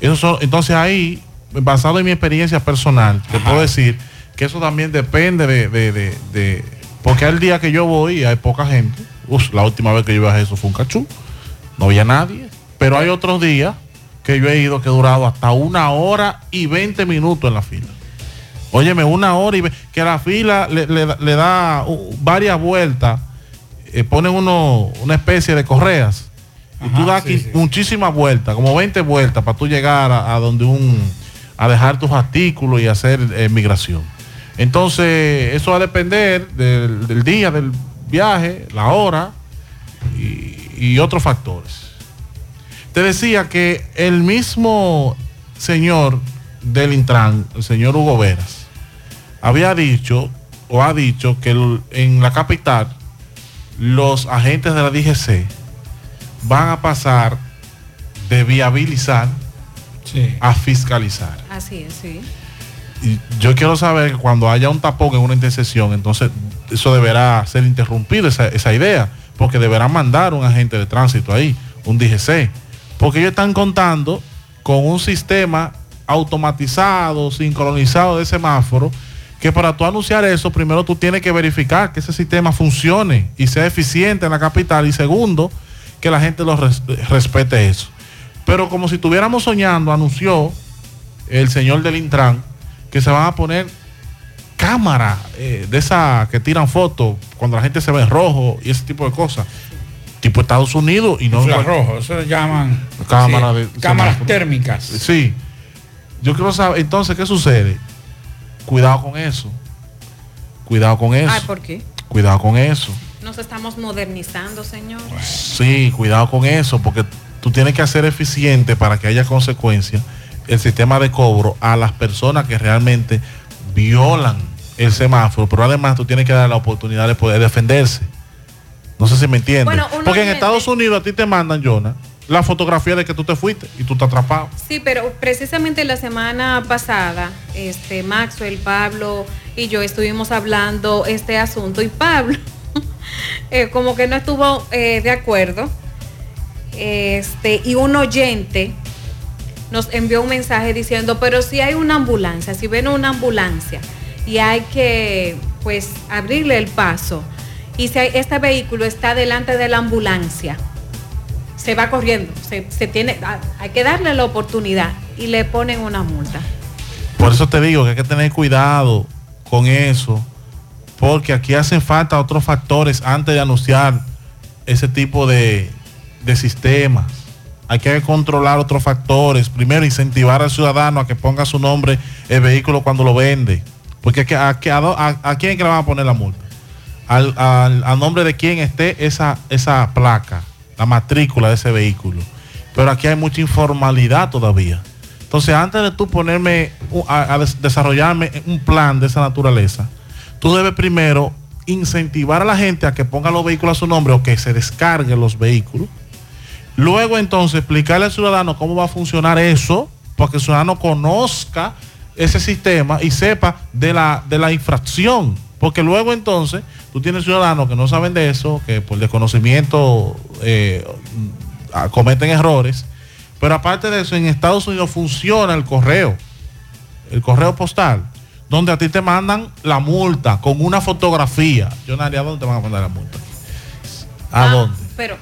Eso son- entonces ahí, basado en mi experiencia personal, te puedo decir que eso también depende de, de- de- de- porque al día que yo voy hay poca gente. Uf, la última vez que yo viajé eso fue un cachú. No había nadie. Pero hay otros días que yo he ido que he durado hasta una hora y 20 minutos en la fila. Óyeme, una hora y que la fila le, le da- le da uh, varias vueltas, eh, ponen uno, una especie de correas. Y tú das muchísimas vueltas, como 20 vueltas para tú llegar a, a donde un, a dejar tus artículos y hacer eh, migración. Entonces, eso va a depender del, del día, del viaje, la hora y, y otros factores. Te decía que el mismo señor del Intran, el señor Hugo Veras, había dicho o ha dicho que en la capital los agentes de la DGC van a pasar de viabilizar a fiscalizar. Así es, sí. Y yo quiero saber que cuando haya un tapón en una intersección, entonces eso deberá ser interrumpido, esa, esa idea, porque deberán mandar un agente de tránsito ahí, un DGC, porque ellos están contando con un sistema automatizado, sincronizado de semáforo, que para tú anunciar eso, primero tú tienes que verificar que ese sistema funcione y sea eficiente en la capital, y segundo, que la gente lo res- respete eso. Pero como si estuviéramos soñando, anunció el señor del Intran que se van a poner cámaras eh, de esas que tiran fotos cuando la gente se ve rojo y ese tipo de cosas. Tipo Estados Unidos y no Infrarrojo, eso le llaman Cámara sí, de- cámaras semáforo. térmicas. Sí. Yo quiero saber, entonces, ¿qué sucede? Cuidado con eso. Cuidado con eso. Ay, ¿por qué? Cuidado con eso. Nos estamos modernizando, señor. Sí, cuidado con eso, porque tú tienes que hacer eficiente para que haya consecuencias el sistema de cobro a las personas que realmente violan el semáforo, pero además tú tienes que dar la oportunidad de poder defenderse. No sé si me entiendes. Bueno, porque en. Estados Unidos a ti te mandan, Jonah, la fotografía de que tú te fuiste y tú estás atrapado. Sí, pero precisamente la semana pasada, este Maxwell, Pablo y yo estuvimos hablando este asunto y Pablo (laughs) eh, como que no estuvo eh, de acuerdo. Este, y un oyente nos envió un mensaje diciendo, pero si hay una ambulancia, si ven una ambulancia y hay que pues abrirle el paso y si este vehículo está delante de la ambulancia, se va corriendo, se, tiene, ah, hay que darle la oportunidad y le ponen una multa. Por eso te digo que hay que tener cuidado con eso, porque aquí hacen falta otros factores antes de anunciar ese tipo de, de sistemas. Hay que controlar otros factores. Primero, incentivar al ciudadano a que ponga su nombre el vehículo cuando lo vende. Porque ¿a, a, a, quién que le van a poner la multa? Al, al- nombre de quién esté esa, esa placa, la matrícula de ese vehículo. Pero aquí hay mucha informalidad todavía. Entonces, antes de tú ponerme a, a des- desarrollarme un plan de esa naturaleza, tú debes primero incentivar a la gente a que ponga los vehículos a su nombre o que se descarguen los vehículos. Luego entonces explicarle al ciudadano cómo va a funcionar eso, porque el ciudadano conozca ese sistema y sepa de la, de la infracción. Porque luego entonces tú tienes ciudadanos que no saben de eso, que por desconocimiento eh, cometen errores. Pero aparte de eso, en Estados Unidos funciona el correo. el correo postal, donde a ti te mandan la multa con una fotografía. Yo no haría dónde te van a mandar la multa. ¿A Ah, dónde? Pero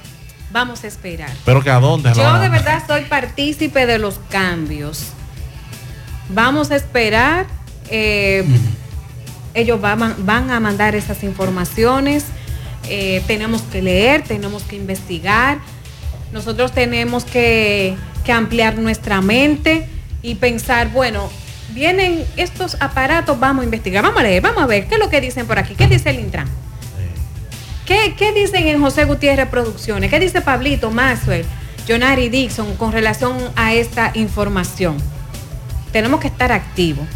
vamos a esperar. Pero que a dónde. Yo de verdad soy partícipe de los cambios. Vamos a esperar. eh, ellos van, van a mandar esas informaciones. eh, tenemos que leer, tenemos que investigar. Nosotros tenemos que, que ampliar nuestra mente y pensar, bueno, vienen estos aparatos, vamos a investigar, vamos a leer, vamos a ver qué es lo que dicen por aquí, qué dice el Intran. ¿Qué, qué dicen en José Gutiérrez Producciones? ¿Qué dice Pablito, Maxwell, Jonari Dixon con relación a esta información? Tenemos que estar activos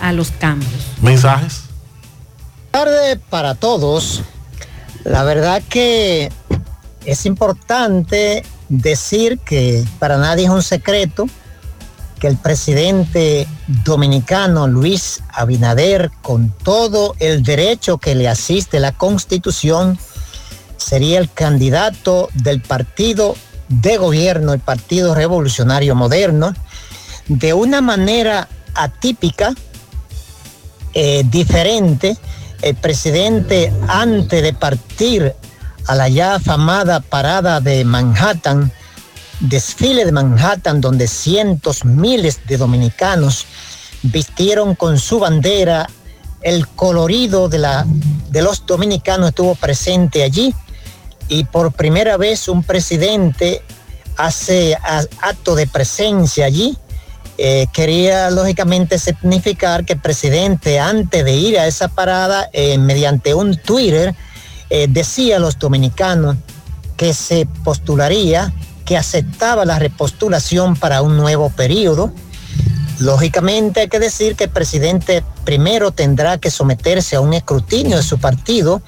a los cambios. Mensajes. Tarde para todos. La verdad que es importante decir que para nadie es un secreto que el presidente dominicano Luis Abinader, con todo el derecho que le asiste la constitución, sería el candidato del partido de gobierno, el Partido Revolucionario Moderno, de una manera atípica, eh, diferente. El presidente, antes de partir a la ya afamada parada de Manhattan, desfile de Manhattan, donde cientos, miles de dominicanos vistieron con su bandera, el colorido de, la, de los dominicanos estuvo presente allí y por primera vez un presidente hace acto de presencia allí. Eh, quería lógicamente significar que el presidente antes de ir a esa parada, eh, mediante un Twitter, eh, decía a los dominicanos que se postularía, que aceptaba la repostulación para un nuevo periodo. Lógicamente hay que decir que el presidente primero tendrá que someterse a un escrutinio de su partido,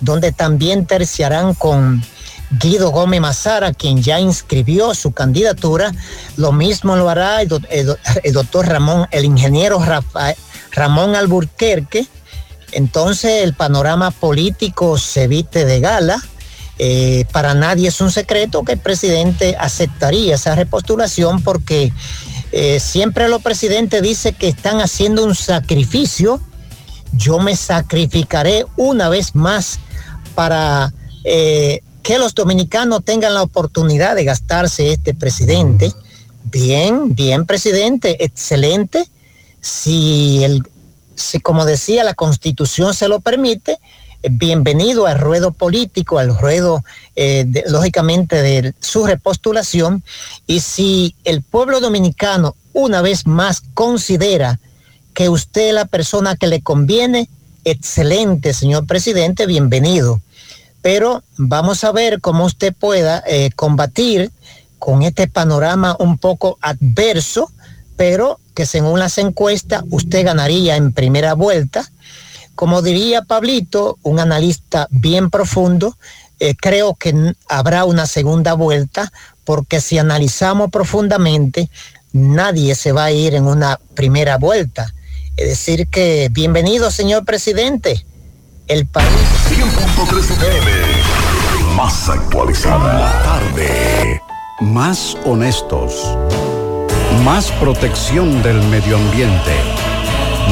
donde también terciarán con Guido Gómez Mazara, quien ya inscribió su candidatura. Lo mismo lo hará el, doc- el doc- el doctor Ramón, el ingeniero Rafael- Ramón Alburquerque. Entonces el panorama político se viste de gala. Eh, para nadie es un secreto que el presidente aceptaría esa repostulación porque eh, siempre los presidentes dicen que están haciendo un sacrificio. Yo me sacrificaré una vez más para eh, que los dominicanos tengan la oportunidad de gastarse este presidente. Bien, bien, presidente, excelente. Si, el, si como decía, la constitución se lo permite, eh, bienvenido al ruedo político, al ruedo, eh, lógicamente, de su repostulación. Y si el pueblo dominicano una vez más considera que usted es la persona que le conviene, excelente, señor presidente, bienvenido. Pero vamos a ver cómo usted pueda eh, combatir con este panorama un poco adverso, pero que según las encuestas usted ganaría en primera vuelta. Como diría Pablito, un analista bien profundo, eh, creo que habrá una segunda vuelta, porque si analizamos profundamente, nadie se va a ir en una primera vuelta. Es decir, que bienvenido, señor presidente. El país. 100.3 FM. Más actualizada. La tarde. Más honestos. Más protección del medio ambiente.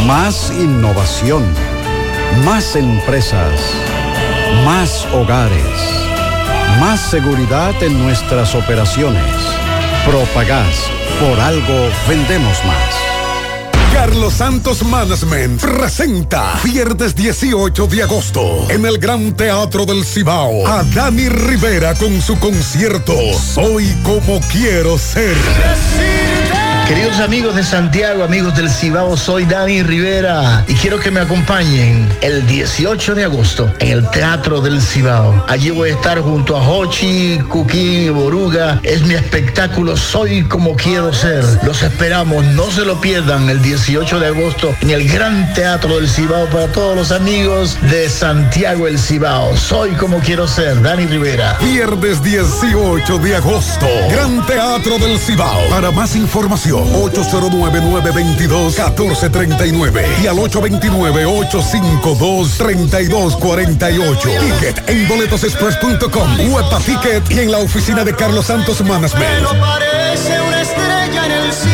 Más innovación. Más empresas. Más hogares. Más seguridad en nuestras operaciones. Propagás. Por algo vendemos más. Carlos Santos Management presenta viernes 18 de agosto en el Gran Teatro del Cibao a Dani Rivera con su concierto Soy como quiero ser. Queridos amigos de Santiago, amigos del Cibao, soy Dani Rivera y quiero que me acompañen el 18 de agosto en el Teatro del Cibao. Allí voy a estar junto a Hochi, Cuquín Boruga. Es mi espectáculo Soy como quiero ser. Los esperamos, no se lo pierdan el 18 de agosto en el Gran Teatro del Cibao para todos los amigos de Santiago el Cibao. Soy como quiero ser, Dani Rivera. Viernes 18 de agosto, Gran Teatro del Cibao. Para más información, 809-922-1439 y al 829-852-3248. Ticket en boletosexpress.com, Huepa Ticket y en la oficina de Carlos Santos Management. Parece una estrella en el cielo.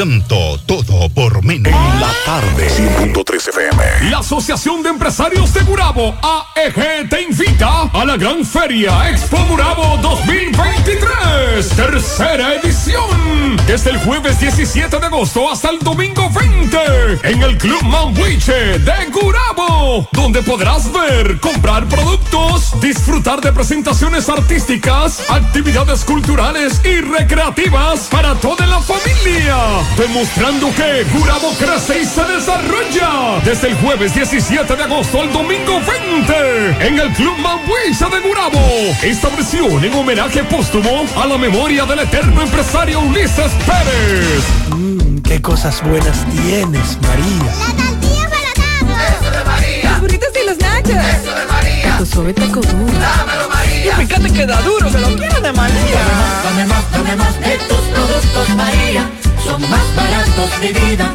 Encanto todo por menos. En la tarde, 100.3 FM. La Asociación de Empresarios de Gurabo, AEG, te invita a la gran feria Expo Gurabo 2023, tercera edición, desde el jueves 17 de agosto hasta el domingo 20, en el Club Manbuiche de Gurabo, donde podrás ver, comprar productos, disfrutar de presentaciones artísticas, actividades culturales y recreativas para toda la familia, demostrando que Gurabo crece y se desarrolla desde el jueves 17 de agosto al domingo 20 en el Club Mambuisa de Gurabo. Esta versión en homenaje póstumo a la memoria del eterno empresario Ulises Pérez. Mmm, qué cosas buenas tienes, María. La tortilla para Eso de María. Los burritos y los nachos. Eso de María. Tu suave taco duro. Dámelo, María. Y fíjate que da duro, que lo quiero de María. Dame más, dame más de tus productos, María. Son más baratos de vida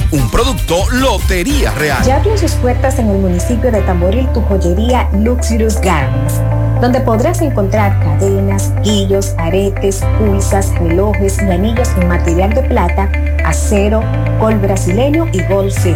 Un producto Lotería Real. Ya abrió sus puertas en el municipio de Tamboril tu joyería Luxurious Gardens, donde podrás encontrar cadenas, guillos, aretes, pulsas, relojes y anillos en material de plata, acero, gol brasileño y gol C.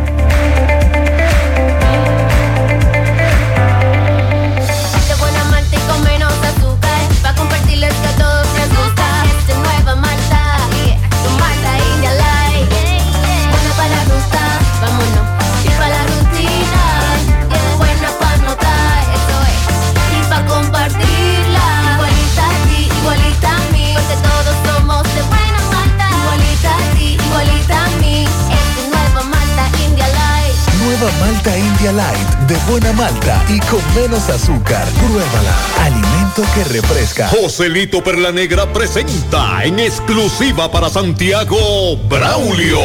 Malta India Light, de buena malta y con menos azúcar. Pruébala. Alimento que refresca. Joselito Perla Negra presenta en exclusiva para Santiago Braulio.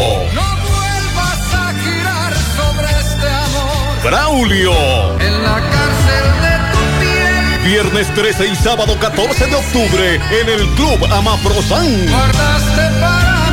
Vas a girar sobre este amor Braulio. en la cárcel de tu piel. Viernes 13 y sábado 14 de octubre en el Club Amaprosan.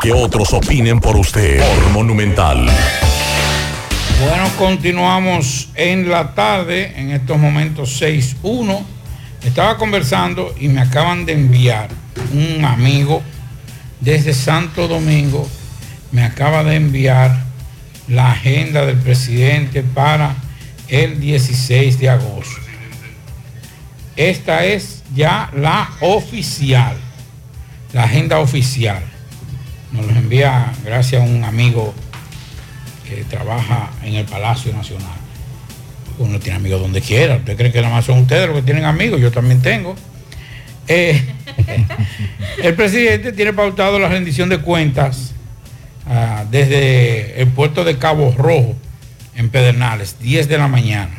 Que otros opinen por usted. Monumental. Bueno, continuamos en la tarde, en estos momentos 6.1. Estaba conversando y me acaban de enviar un amigo desde Santo Domingo, me acaba de enviar la agenda del presidente para el 16 de agosto. Esta es ya la oficial, la agenda oficial. Nos lo envía gracias a un amigo que trabaja en el Palacio Nacional. Uno tiene amigos donde quiera. ¿Usted cree que nada más son ustedes los que tienen amigos? Yo también tengo. Eh, (laughs) el presidente tiene pautado la rendición de cuentas ah, desde el puerto de Cabo Rojo en Pedernales, 10 de la mañana.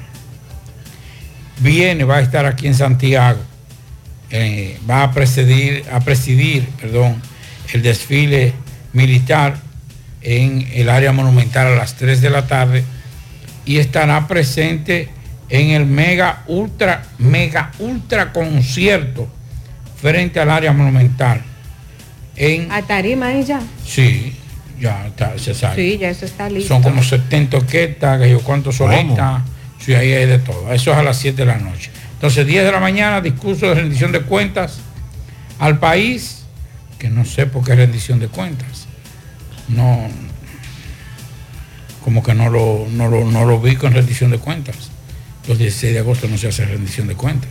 Viene, va a estar aquí en Santiago, eh, va a presidir, a presidir perdón, el desfile militar en el área monumental a las 3 de la tarde y estará presente en el mega ultra mega ultra concierto frente al área monumental. En, A tarima ¿eh, ya. sí, ya está, se sabe. Sí, ya eso está listo. Son como 70 orquestas, que yo cuántos solistas. Sí, ahí hay de todo. Eso es a las 7 de la noche. Entonces, 10 de la mañana, discurso de rendición de cuentas al país, que no sé por qué rendición de cuentas. No, como que no lo, no lo, no lo vi con rendición de cuentas. Los 16 de agosto no se hace rendición de cuentas.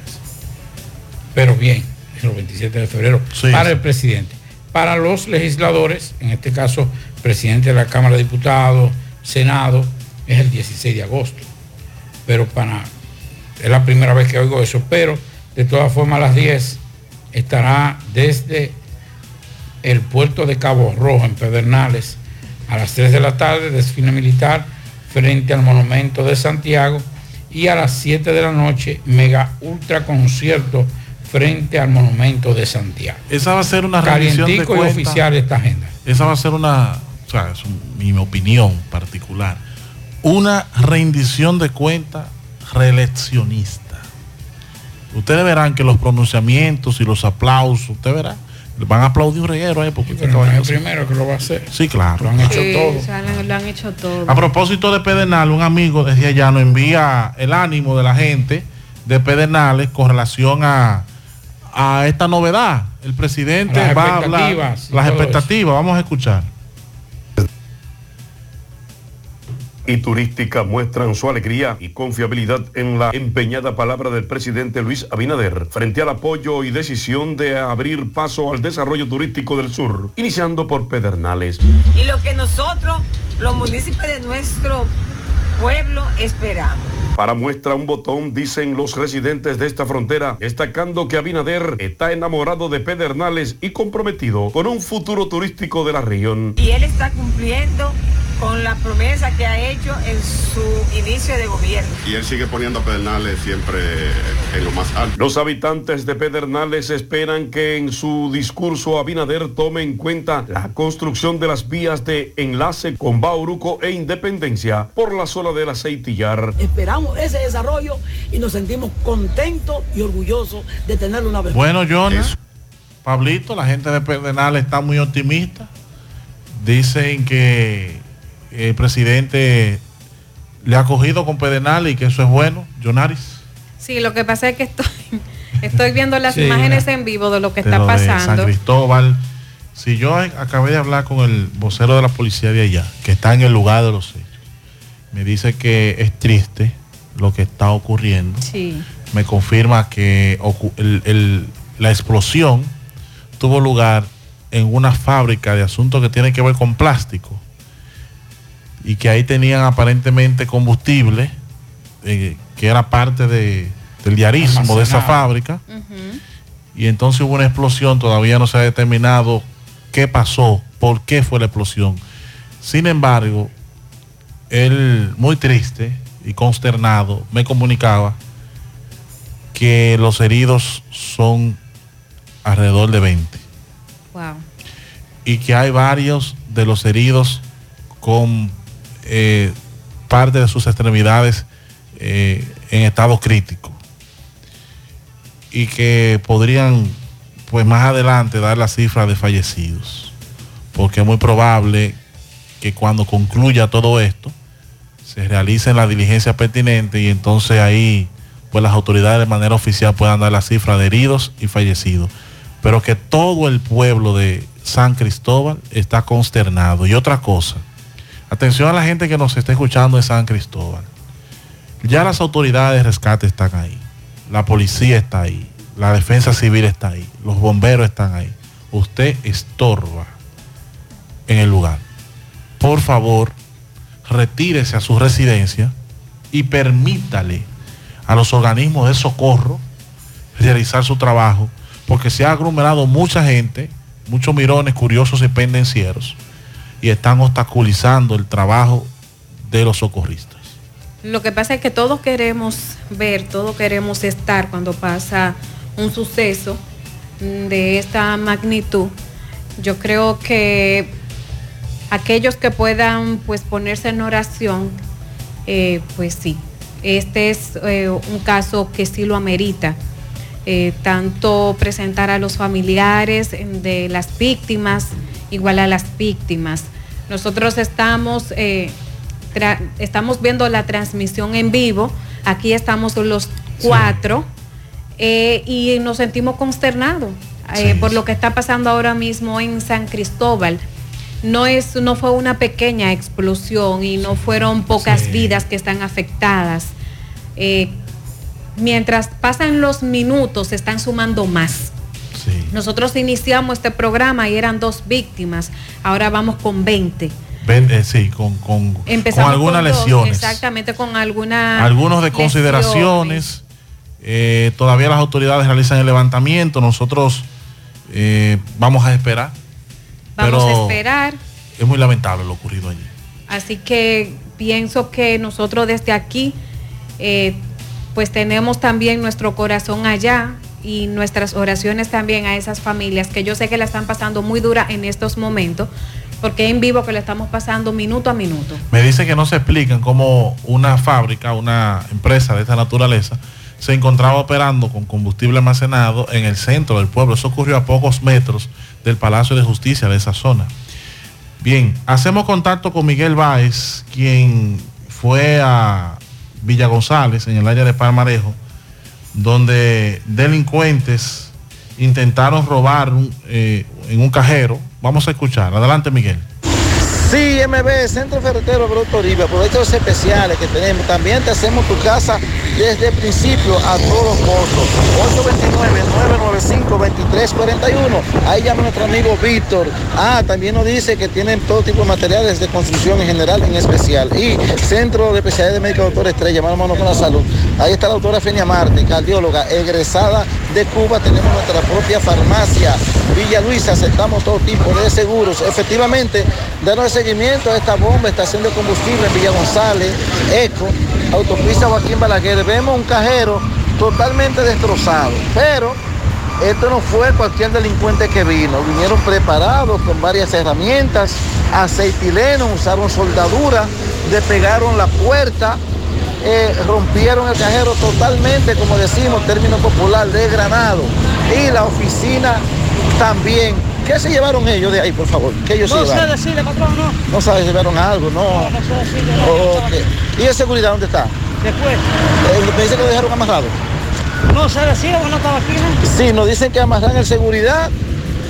Pero bien, es el 27 de febrero para el presidente. Para los legisladores, en este caso, presidente de la Cámara de Diputados, Senado, es el 16 de agosto. Pero para, es la primera vez que oigo eso, pero de todas formas a las 10 estará desde el puerto de Cabo Rojo en Pedernales a las 3 de la tarde, desfile militar frente al monumento de Santiago y a las 7 de la noche, mega ultra concierto frente al monumento de Santiago. Esa va a ser una rendición de y oficial esta agenda. Esa va a ser una, o sea, es un- mi opinión particular, una rendición de cuentas reeleccionista. Ustedes verán que los pronunciamientos y los aplausos, ustedes verán, le van a aplaudir un reguero, ¿eh? Porque Pero no es el primero que lo va a hacer. Sí, claro. Lo han hecho Sí, todo. o sea, lo, han hecho todo. A propósito de Pedernal, un amigo desde allá nos envía el ánimo de la gente de Pedernales con relación a, a esta novedad. El presidente Las va a hablar las expectativas. Vamos a escuchar. Y turística muestran su alegría y confiabilidad en la empeñada palabra del presidente Luis Abinader frente al apoyo y decisión de abrir paso al desarrollo turístico del sur, iniciando por Pedernales. y lo que nosotros, los municipios de nuestro pueblo, esperamos. Para muestra un botón, dicen los residentes de esta frontera, destacando que Abinader está enamorado de Pedernales y comprometido con un futuro turístico de la región. Y él está cumpliendo con la promesa que ha hecho en su inicio de gobierno. Y él sigue poniendo a Pedernales siempre en lo más alto. Los habitantes de Pedernales esperan que en su discurso Abinader tome en cuenta la construcción de las vías de enlace con Bauruco e Independencia por la zona del aceitillar. Esperamos ese desarrollo y nos sentimos contentos y orgullosos de tenerlo una vez. Bueno, Jonas, Pablito, la gente de Pedernales está muy optimista. Dicen que el presidente le ha cogido con Pedernales y que eso es bueno. Jonaris. Sí, lo que pasa es que estoy, (laughs) estoy viendo las Sí, imágenes en vivo de lo que de está lo de San pasando. Cristóbal. Si yo acabé de hablar con el vocero de la policía de allá, que está en el lugar de los hechos, me dice que es triste lo que está ocurriendo. Sí. Me confirma que ocu- el- el- la explosión tuvo lugar en una fábrica de asuntos que tienen que ver con plástico y que ahí tenían aparentemente combustible eh, que era parte de, del diarismo de esa fábrica y entonces hubo una explosión, todavía no se ha determinado qué pasó por qué fue la explosión. Sin embargo, él, muy triste y consternado, me comunicaba que los heridos son alrededor de 20 Wow. y que hay varios de los heridos con eh, parte de sus extremidades eh, en estado crítico. Y que podrían pues más adelante dar la cifra de fallecidos. Porque es muy probable que cuando concluya todo esto se realicen la diligencia pertinente y entonces ahí pues las autoridades de manera oficial puedan dar la cifra de heridos y fallecidos. Pero que todo el pueblo de San Cristóbal está consternado. Y otra cosa, atención a la gente que nos está escuchando de San Cristóbal. Ya las autoridades de rescate están ahí, la policía está ahí, la defensa civil está ahí, los bomberos están ahí. Usted estorba en el lugar. Por favor, retírese a su residencia y permítale a los organismos de socorro realizar su trabajo porque se ha aglomerado mucha gente, muchos mirones curiosos y pendencieros, y están obstaculizando el trabajo de los socorristas. Lo que pasa es que todos queremos ver, todos queremos estar cuando pasa un suceso de esta magnitud. Yo creo que aquellos que puedan pues ponerse en oración, eh, pues sí, este es eh, un caso que sí lo amerita. Eh, tanto presentar a los familiares de las víctimas, igual a las víctimas. Nosotros estamos, eh, estamos viendo la transmisión en vivo, aquí estamos los cuatro eh, y nos sentimos consternados eh, por lo que está pasando ahora mismo en San Cristóbal. No, es, no fue una pequeña explosión y no fueron pocas vidas que están afectadas. Mientras pasan los minutos, se están sumando más. Nosotros iniciamos este programa y eran dos víctimas, ahora vamos con 20. Ven, eh, sí, con, con, con algunas con dos, lesiones. exactamente, con alguna Algunos de consideraciones. eh, todavía las autoridades realizan el levantamiento. Nosotros eh, vamos a esperar. Vamos a esperar. Es muy lamentable lo ocurrido allí. Así que pienso que nosotros desde aquí, pues tenemos también nuestro corazón allá y nuestras oraciones también a esas familias que yo sé que la están pasando muy dura en estos momentos, porque en vivo que la estamos pasando minuto a minuto. Me dice que no se explican cómo una fábrica, una empresa de esta naturaleza, se encontraba operando con combustible almacenado en el centro del pueblo. Eso ocurrió a pocos metros del Palacio de Justicia de esa zona. Bien, hacemos contacto con Miguel Báez, quien fue a Villa González, en el área de Palmarejo, donde delincuentes intentaron robar eh, en un cajero. Vamos a escuchar. Adelante, Miguel. Sí, MB, Centro Ferretero Broto Oribe, aprovechos especiales que tenemos. También te hacemos tu casa desde el principio a todos costos. 829-995-2341. Ahí llama nuestro amigo Víctor. Ah, también nos dice que tienen todo tipo de materiales de construcción en general, en especial. Y Centro de Especialidad de Médica Doctor Estrella, mano mano con la salud. Ahí está la doctora Fenia Marte, cardióloga, egresada de Cuba. Tenemos nuestra propia farmacia. Villa Luisa, aceptamos todo tipo de seguros. Efectivamente, danos seguimiento a esta bomba, estación de combustible en Villa González, Eco, autopista Joaquín Balaguer. Vemos un cajero totalmente destrozado, pero esto no fue cualquier delincuente que vino. Vinieron preparados con varias herramientas, aceitileno, usaron soldadura, despegaron la puerta, eh, rompieron el cajero totalmente, como decimos, término popular, desgranado. Y la oficina también. ¿Qué se llevaron ellos de ahí, por favor? ¿Qué ellos se No sé llevaron? decirle, patrón, no. No llevaron algo, no. No, no sé decirle. Ok. ¿Y de seguridad dónde está? Después. Eh, me dice que lo dejaron amarrado. No no estaba aquí, ¿no? Sí, nos dicen que amarran el seguridad.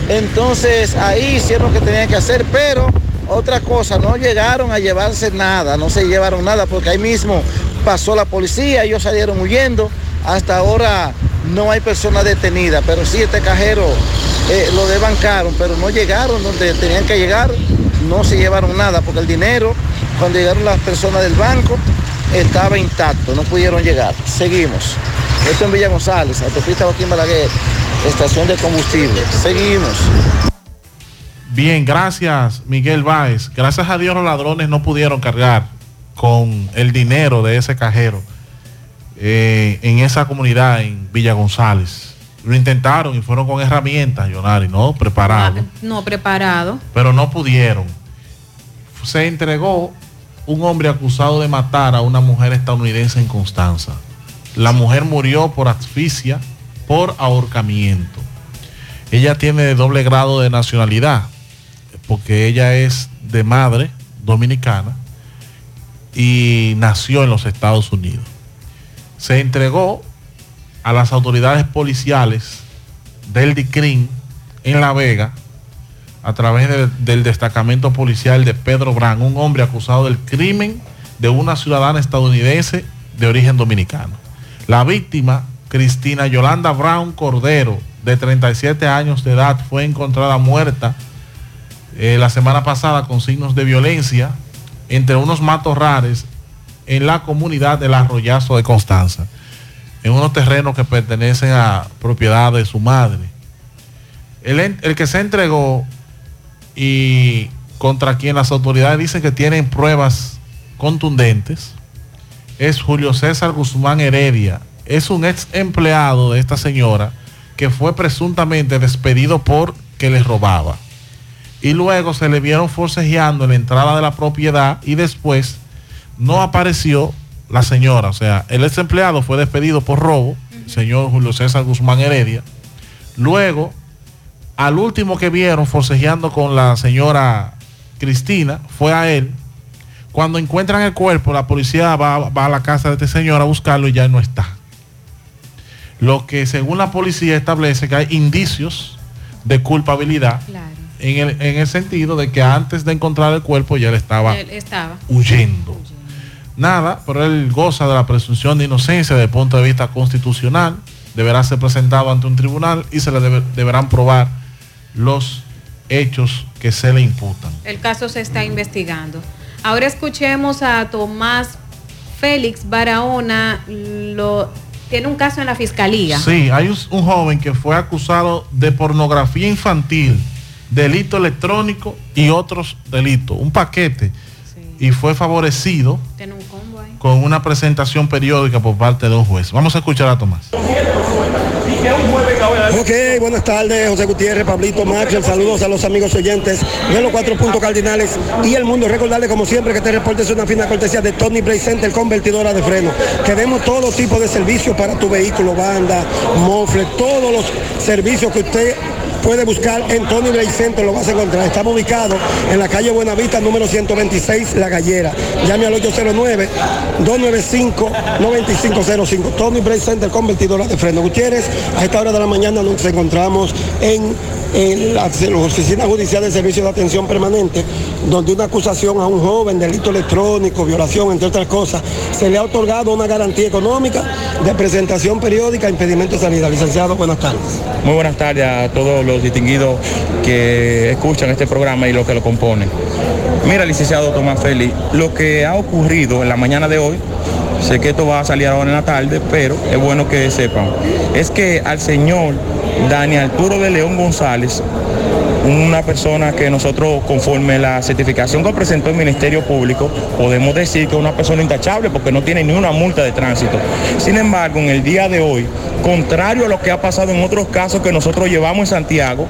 Entonces ahí hicieron lo que tenían que hacer, pero otra cosa, no llegaron a llevarse nada, no se llevaron nada, porque ahí mismo pasó la policía, ellos salieron huyendo. Hasta ahora no hay personas detenidas, pero sí este cajero eh, lo desbancaron, pero no llegaron donde tenían que llegar, no se llevaron nada, porque el dinero, cuando llegaron las personas del banco, estaba intacto, no pudieron llegar. Seguimos. Esto en Villa González, autopista Joaquín Balaguer, estación de combustible. Seguimos. Bien, gracias Miguel Báez. Gracias a Dios los ladrones no pudieron cargar con el dinero de ese cajero eh, en esa comunidad en Villa González. Lo intentaron y fueron con herramientas, Yonari, ¿no? Preparados. No preparado. pero no pudieron. Se entregó un hombre acusado de matar a una mujer estadounidense en Constanza. La mujer murió por asfixia, por ahorcamiento. Ella tiene doble grado de nacionalidad, porque ella es de madre dominicana y nació en los Estados Unidos. Se entregó a las autoridades policiales del DICRIN en La Vega a través del, destacamento policial de Pedro Brand, un hombre acusado del crimen de una ciudadana estadounidense de origen dominicano. La víctima, Cristina Yolanda Brown Cordero, de 37 años de edad, fue encontrada muerta eh, la semana pasada con signos de violencia entre unos matorrales en la comunidad del Arroyazo de Constanza, en unos terrenos que pertenecen a propiedad de su madre. El, el que se entregó y contra quien las autoridades dicen que tienen pruebas contundentes es Julio César Guzmán Heredia. Es un ex empleado de esta señora que fue presuntamente despedido por que les robaba. Y luego se le vieron forcejeando en la entrada de la propiedad y después no apareció la señora. O sea, el ex empleado fue despedido por robo, señor Julio César Guzmán Heredia. Luego, al último que vieron forcejeando con la señora Cristina fue a él. Cuando encuentran el cuerpo, la policía va, va a la casa de este señor a buscarlo y ya no está. Lo que según la policía establece que hay indicios de culpabilidad en, el, en el sentido de que antes de encontrar el cuerpo ya él estaba Él estaba. huyendo. Nada, pero él goza de la presunción de inocencia desde el punto de vista constitucional. Deberá ser presentado ante un tribunal y se le debe- deberán probar los hechos que se le imputan. El caso se está investigando. Ahora escuchemos a Tomás Félix Barahona. Lo, tiene un caso en la fiscalía. Sí, hay un, un joven que fue acusado de pornografía infantil, delito electrónico y otros delitos. Un paquete. Y fue favorecido un con una presentación periódica por parte de un juez. Vamos a escuchar a Tomás. Ok, buenas tardes, José Gutiérrez, Pablito Maxwell, saludos a los amigos oyentes de los cuatro puntos cardinales y el mundo. Recordarle como siempre que este reporte es una fina cortesía de Tony Bray Center, convertidora de freno. Tenemos todo tipo de servicios para tu vehículo, banda, mofle, todos los servicios que usted puede buscar en Tony Bray Center, lo vas a encontrar. Estamos ubicados en la calle Buenavista, número 126, La Gallera. Llame al 809-295-9505. Tony Bray Center, convertidora de freno. Gutiérrez, a esta hora de la mañana nos encontramos en, en la, en la Oficina Judicial de Servicio de Atención Permanente, donde una acusación a un joven, delito electrónico, violación, entre otras cosas, se le ha otorgado una garantía económica de presentación periódica, impedimento de salida. Licenciado, buenas tardes. Muy buenas tardes a todos los distinguidos que escuchan este programa y los que lo componen. Mira, licenciado Tomás Félix, lo que ha ocurrido en la mañana de hoy, sé que esto va a salir ahora en la tarde, pero es bueno que sepan, es que al señor Daniel Arturo de León González, una persona que nosotros, conforme la certificación que presentó el Ministerio Público, podemos decir que es una persona intachable porque no tiene ni una multa de tránsito. Sin embargo, en el día de hoy, contrario a lo que ha pasado en otros casos que nosotros llevamos en Santiago,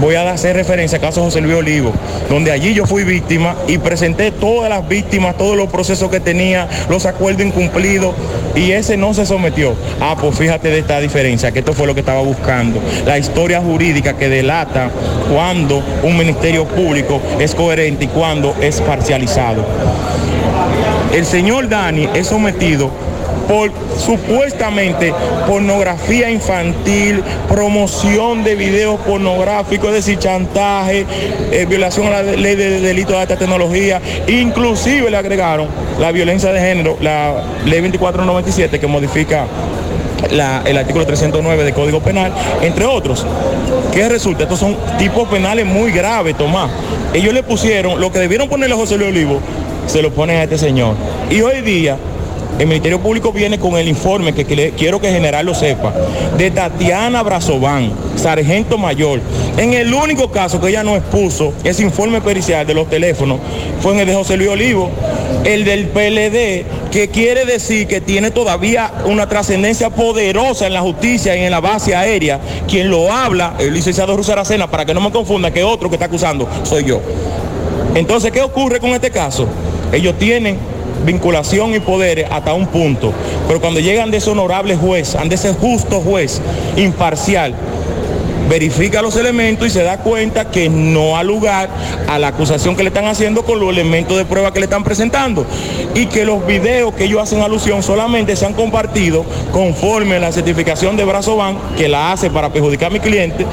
voy a hacer referencia al caso José Luis Olivo, donde allí yo fui víctima y presenté todas las víctimas, todos los procesos que tenía, los acuerdos incumplidos, y ese no se sometió. Ah, pues fíjate de esta diferencia, que esto fue lo que estaba buscando. La historia jurídica que delata cuando un ministerio público es coherente y cuando es parcializado. El señor Dani es sometido por supuestamente pornografía infantil, promoción de videos pornográficos, es decir, chantaje, eh, violación a la ley de delitos de alta tecnología, inclusive le agregaron la violencia de género, la ley 2497 que modifica el artículo 309 del Código Penal, entre otros. ¿Qué resulta? Estos son tipos penales muy graves, Tomás. Ellos le pusieron, lo que debieron ponerle a José Luis Olivo, se lo ponen a este señor. Y hoy día el Ministerio Público viene con el informe que, quiero que el general lo sepa, de Tatiana Brazován, sargento mayor. En el único caso que ella no expuso ese informe pericial de los teléfonos fue en el de José Luis Olivo, el del PLD, que quiere decir que tiene todavía una trascendencia poderosa en la justicia y en la base aérea. Quien lo habla, el licenciado Russo Aracena, para que no me confunda que otro que está acusando soy yo. Entonces, ¿qué ocurre con este caso? Ellos tienen vinculación y poderes hasta un punto, pero cuando llegan de ese honorable juez, de ese justo juez, imparcial, verifica los elementos y se da cuenta que no ha lugar a la acusación que le están haciendo con los elementos de prueba que le están presentando. Y que los videos que ellos hacen alusión solamente se han compartido conforme a la certificación de Brazoban que la hace para perjudicar a mi cliente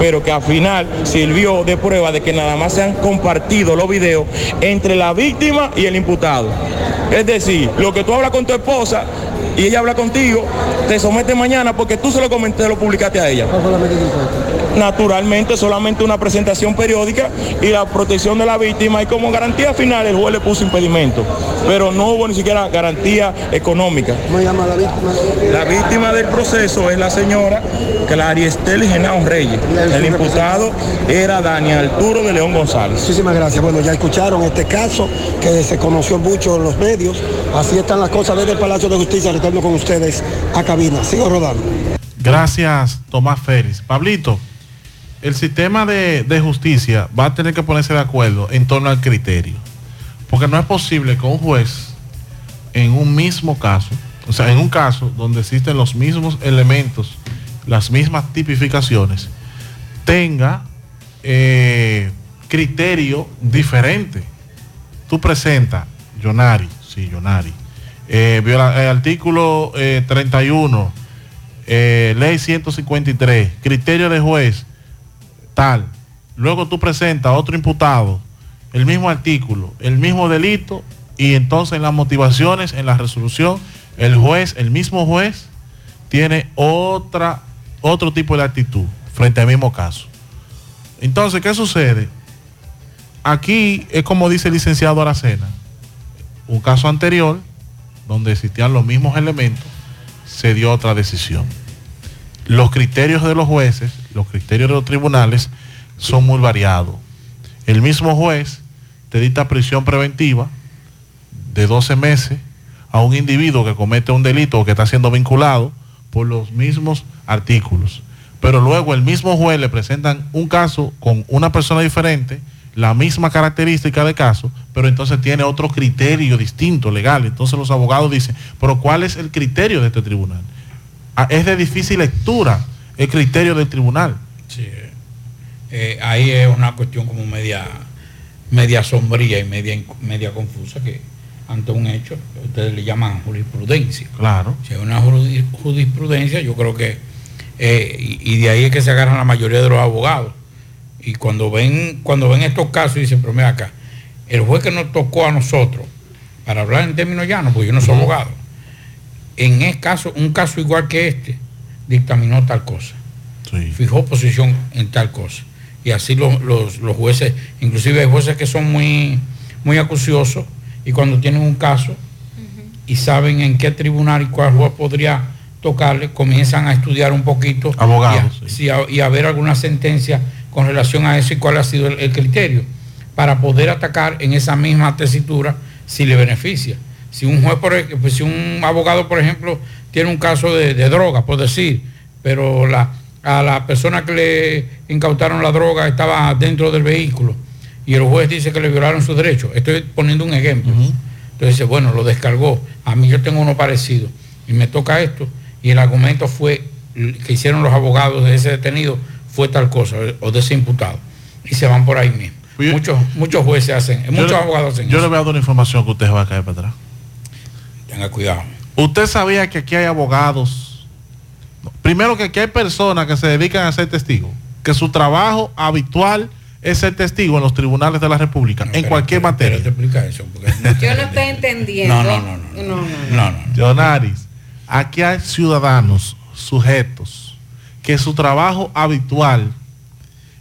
pero que al final sirvió de prueba de que nada más se han compartido los videos entre la víctima y el imputado. Es decir, lo que tú hablas con tu esposa y ella habla contigo, te somete mañana porque tú se lo comentaste, lo publicaste a ella. Naturalmente, solamente una presentación periódica y la protección de la víctima y como garantía final el juez le puso impedimento, pero no hubo ni siquiera garantía económica. ¿Cómo llama la víctima? La víctima del proceso es la señora Claria Estel Genao Reyes. El imputado era Daniel Arturo de León González. Muchísimas gracias. Bueno, ya escucharon este caso que se conoció mucho en los medios. Así están las cosas desde el Palacio de Justicia. Con ustedes a cabina. Sigo rodando. Gracias, Tomás Félix. Pablito, el sistema de, de justicia va a tener que ponerse de acuerdo en torno al criterio. Porque no es posible que un juez en un mismo caso, o sea, en un caso donde existen los mismos elementos, las mismas tipificaciones, tenga eh, criterio diferente. Tú presentas, Yonari, sí, Yonari, eh, eh, artículo eh, 31, eh, ley 153, criterio de juez, tal. Luego tú presentas otro imputado, el mismo artículo, el mismo delito, y entonces en las motivaciones, en la resolución, el juez, el mismo juez, tiene otra, otro tipo de actitud frente al mismo caso. Entonces, ¿qué sucede? Aquí es como dice el licenciado Aracena, un caso anterior, donde existían los mismos elementos, se dio otra decisión. Los criterios de los jueces, los criterios de los tribunales son muy variados. El mismo juez te dicta prisión preventiva de 12 meses a un individuo que comete un delito o que está siendo vinculado por los mismos artículos. Pero luego el mismo juez le presentan un caso con una persona diferente, la misma característica de caso, pero entonces tiene otro criterio distinto, legal. Entonces los abogados dicen, pero ¿cuál es el criterio de este tribunal? Ah, Es de difícil lectura el criterio del tribunal. Sí. Eh, ahí es una cuestión como media, media sombría y media, media confusa que ante un hecho ustedes le llaman jurisprudencia. Claro. Si hay una juri- jurisprudencia, yo creo que, eh, y, y de ahí es que se agarran la mayoría de los abogados. Y cuando ven, cuando ven estos casos dicen, pero mira acá, el juez que nos tocó a nosotros, para hablar en términos llanos, porque yo no soy abogado, en el caso, un caso igual que este, dictaminó tal cosa. Fijó posición en tal cosa. Y así los, los- los jueces, inclusive hay jueces que son muy, muy acuciosos y cuando tienen un caso y saben en qué tribunal y cuál juez podría tocarle, comienzan a estudiar un poquito Abogados, y a, sí, a- y a ver alguna sentencia con relación a eso y cuál ha sido el, el criterio para poder atacar en esa misma tesitura si le beneficia. Si un juez, por pues, si un abogado, por ejemplo, tiene un caso de, de droga, por decir, pero la, a la persona que le incautaron la droga estaba dentro del vehículo y el juez dice que le violaron sus derechos. Estoy poniendo un ejemplo. Entonces dice, bueno, lo descargó. A mí yo tengo uno parecido y me toca esto. Y el argumento fue que hicieron los abogados de ese detenido fue tal cosa o de ese imputado. Y se van por ahí mismo. Muchos, muchos jueces hacen, Yo muchos le- abogados hacen Yo eso. le voy a dar una información que usted va a caer para atrás. Tenga cuidado. Usted sabía que aquí hay abogados. Primero que aquí hay personas que se dedican a ser testigos, que su trabajo habitual es ser testigo en los tribunales de la República, en cualquier materia. explica eso. Yo no estoy entendiendo. No, no, no, no. No, no. Jonaris, aquí hay ciudadanos, sujetos, que su trabajo habitual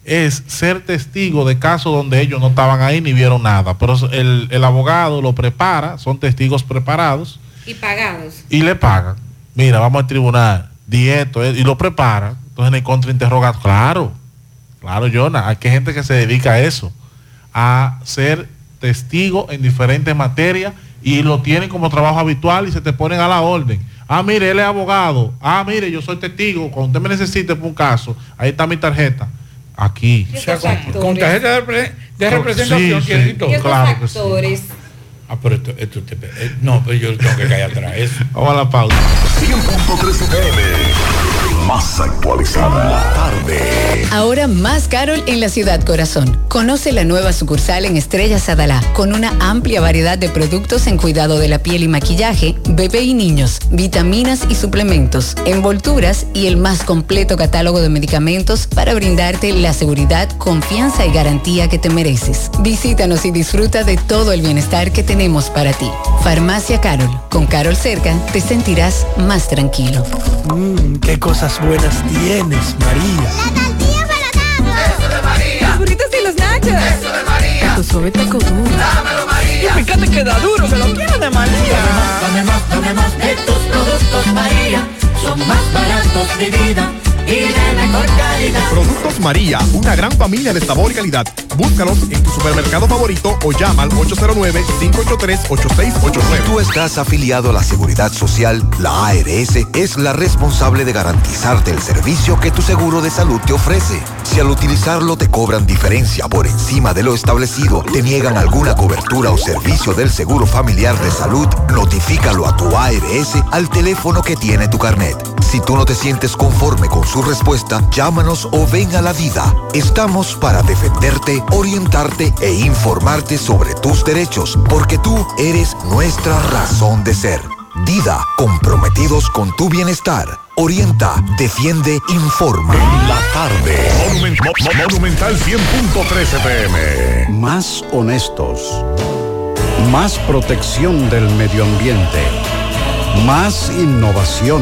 es ser testigo de casos donde ellos no estaban ahí ni vieron nada. Pero el, el abogado lo prepara, son testigos preparados, Y pagados. y le pagan. Mira, vamos al tribunal, di esto, eh, y lo preparan. Entonces en el contrainterroga, claro, claro, Jonah, hay que gente que se dedica a eso, a ser testigo en diferentes materias y lo tienen como trabajo habitual y se te ponen a la orden. Ah, mire, él es abogado. Ah, mire, yo soy testigo. Cuando usted me necesite por un caso, ahí está mi tarjeta. Aquí. O sea, con, con tarjeta de, repre- de representación Sí, sí. Claro que sí. Ah, pero esto, esto te- eh, no, pero yo tengo que caer atrás. Eso. Vamos a la pausa. 100.3 FM. Más actualizada. La tarde. Ahora más Carol en la ciudad corazón. Conoce la nueva sucursal en Estrellas Adalá, con una amplia variedad de productos en cuidado de la piel y maquillaje, bebé y niños, vitaminas y suplementos, envolturas y el más completo catálogo de medicamentos para brindarte la seguridad, confianza y garantía que te mereces. Visítanos y disfruta de todo el bienestar que tenemos para ti. Farmacia Carol. Con Carol cerca te sentirás más tranquilo. Mmm, qué cosas buenas tienes, María. Eso de María. Los burritos y los nachos. Eso de María. Tu suave taco duro. Dámelo, María. Y fíjate que da duro, que lo quiero de María. Dame más, dame más de tus productos, María. Son más baratos de vida Productos María, una gran familia de sabor y calidad. Búscalos en tu supermercado favorito o llama al 809-583-8689. Si tú estás afiliado a la Seguridad Social, la ARS es la responsable de garantizarte el servicio que tu seguro de salud te ofrece. Si al utilizarlo te cobran diferencia por encima de lo establecido, te niegan alguna cobertura o servicio del Seguro Familiar de Salud, notifícalo a tu ARS al teléfono que tiene tu carnet. Si tú no te sientes conforme con su respuesta, llámanos o ven a la vida. Estamos para defenderte, orientarte e informarte sobre tus derechos, porque tú eres nuestra razón de ser. Dida, comprometidos con tu bienestar. Orienta, defiende, informa. La tarde. Monumen- Mo- Mo- Monumental 100.13 FM. Más honestos. Más protección del medio ambiente. Más innovación.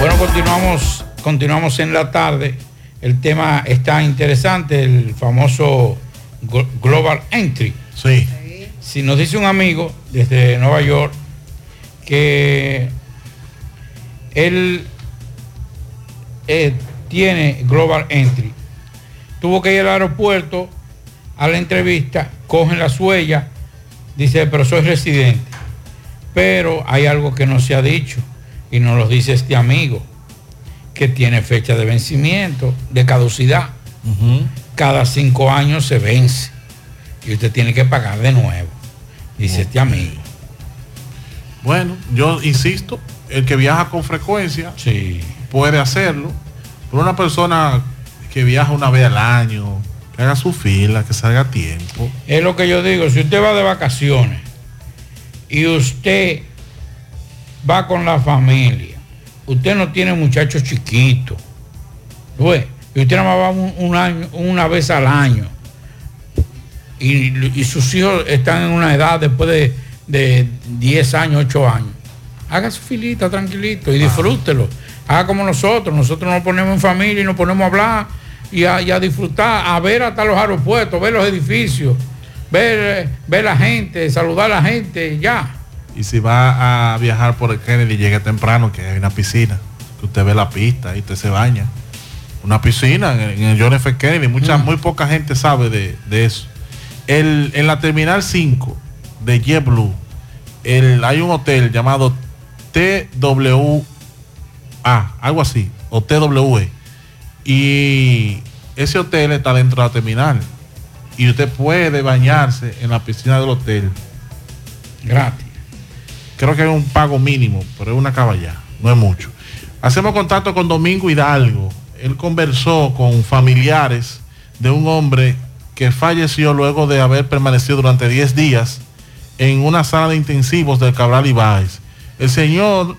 Bueno, continuamos, continuamos en la tarde. El tema está interesante, el famoso Glo- Global Entry. Sí. Si nos dice un amigo desde Nueva York que él eh, tiene Global Entry, tuvo que ir al aeropuerto a la entrevista, cogen la suella, dice, pero soy residente. Pero hay algo que no se ha dicho y nos lo dice este amigo, que tiene fecha de vencimiento, de caducidad. Cada cinco años se vence y usted tiene que pagar de nuevo, dice este amigo. Bueno, yo insisto, el que viaja con frecuencia puede hacerlo, pero una persona que viaja una vez al año, Que haga su fila, que salga a tiempo. Es lo que yo digo, si usted va de vacaciones y usted va con la familia, usted no tiene muchachos chiquitos, ¿ves? y usted nada más va un, un año, una vez al año, y, y sus hijos están en una edad después de, de 10 años, 8 años, haga su filita tranquilito y disfrútelo. Haga como nosotros, nosotros nos ponemos en familia y nos ponemos a hablar y a, y a disfrutar, a ver hasta los aeropuertos, ver los edificios, ver, eh, ver la gente, saludar a la gente, ya. Y si va a viajar por el Kennedy, llegue temprano, que hay una piscina, que usted ve la pista y usted se baña. Una piscina en, en el John F. Kennedy, mucha, muy poca gente sabe de, de eso. El, en la Terminal 5 de JetBlue, el, hay un hotel llamado TWA, algo así, o TWE. Y ese hotel está dentro de la terminal. Y usted puede bañarse en la piscina del hotel. Gratis. Creo que es un pago mínimo, pero es una caballa, no es mucho. Hacemos contacto con Domingo Hidalgo. Él conversó con familiares de un hombre que falleció luego de haber permanecido durante 10 días en una sala de intensivos del Cabral Ibáez. El señor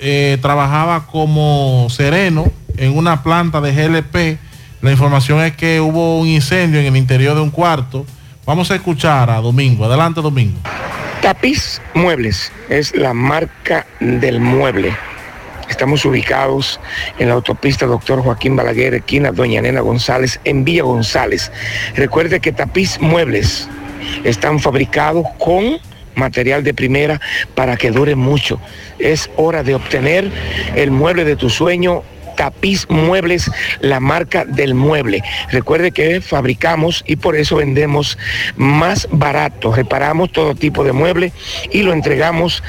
eh, trabajaba como sereno en una planta de GLP. La información es que hubo un incendio en el interior de un cuarto. Vamos a escuchar a Domingo. Adelante, Domingo. Tapiz Muebles es la marca del mueble. Estamos ubicados en la autopista Doctor Joaquín Balaguer, esquina Doña Nena González, en Villa González. Recuerde que Tapiz Muebles están fabricados con material de primera para que dure mucho. Es hora de obtener el mueble de tu sueño. Tapiz Muebles, la marca del mueble. Recuerde que fabricamos y por eso vendemos más barato. Reparamos todo tipo de mueble y lo entregamos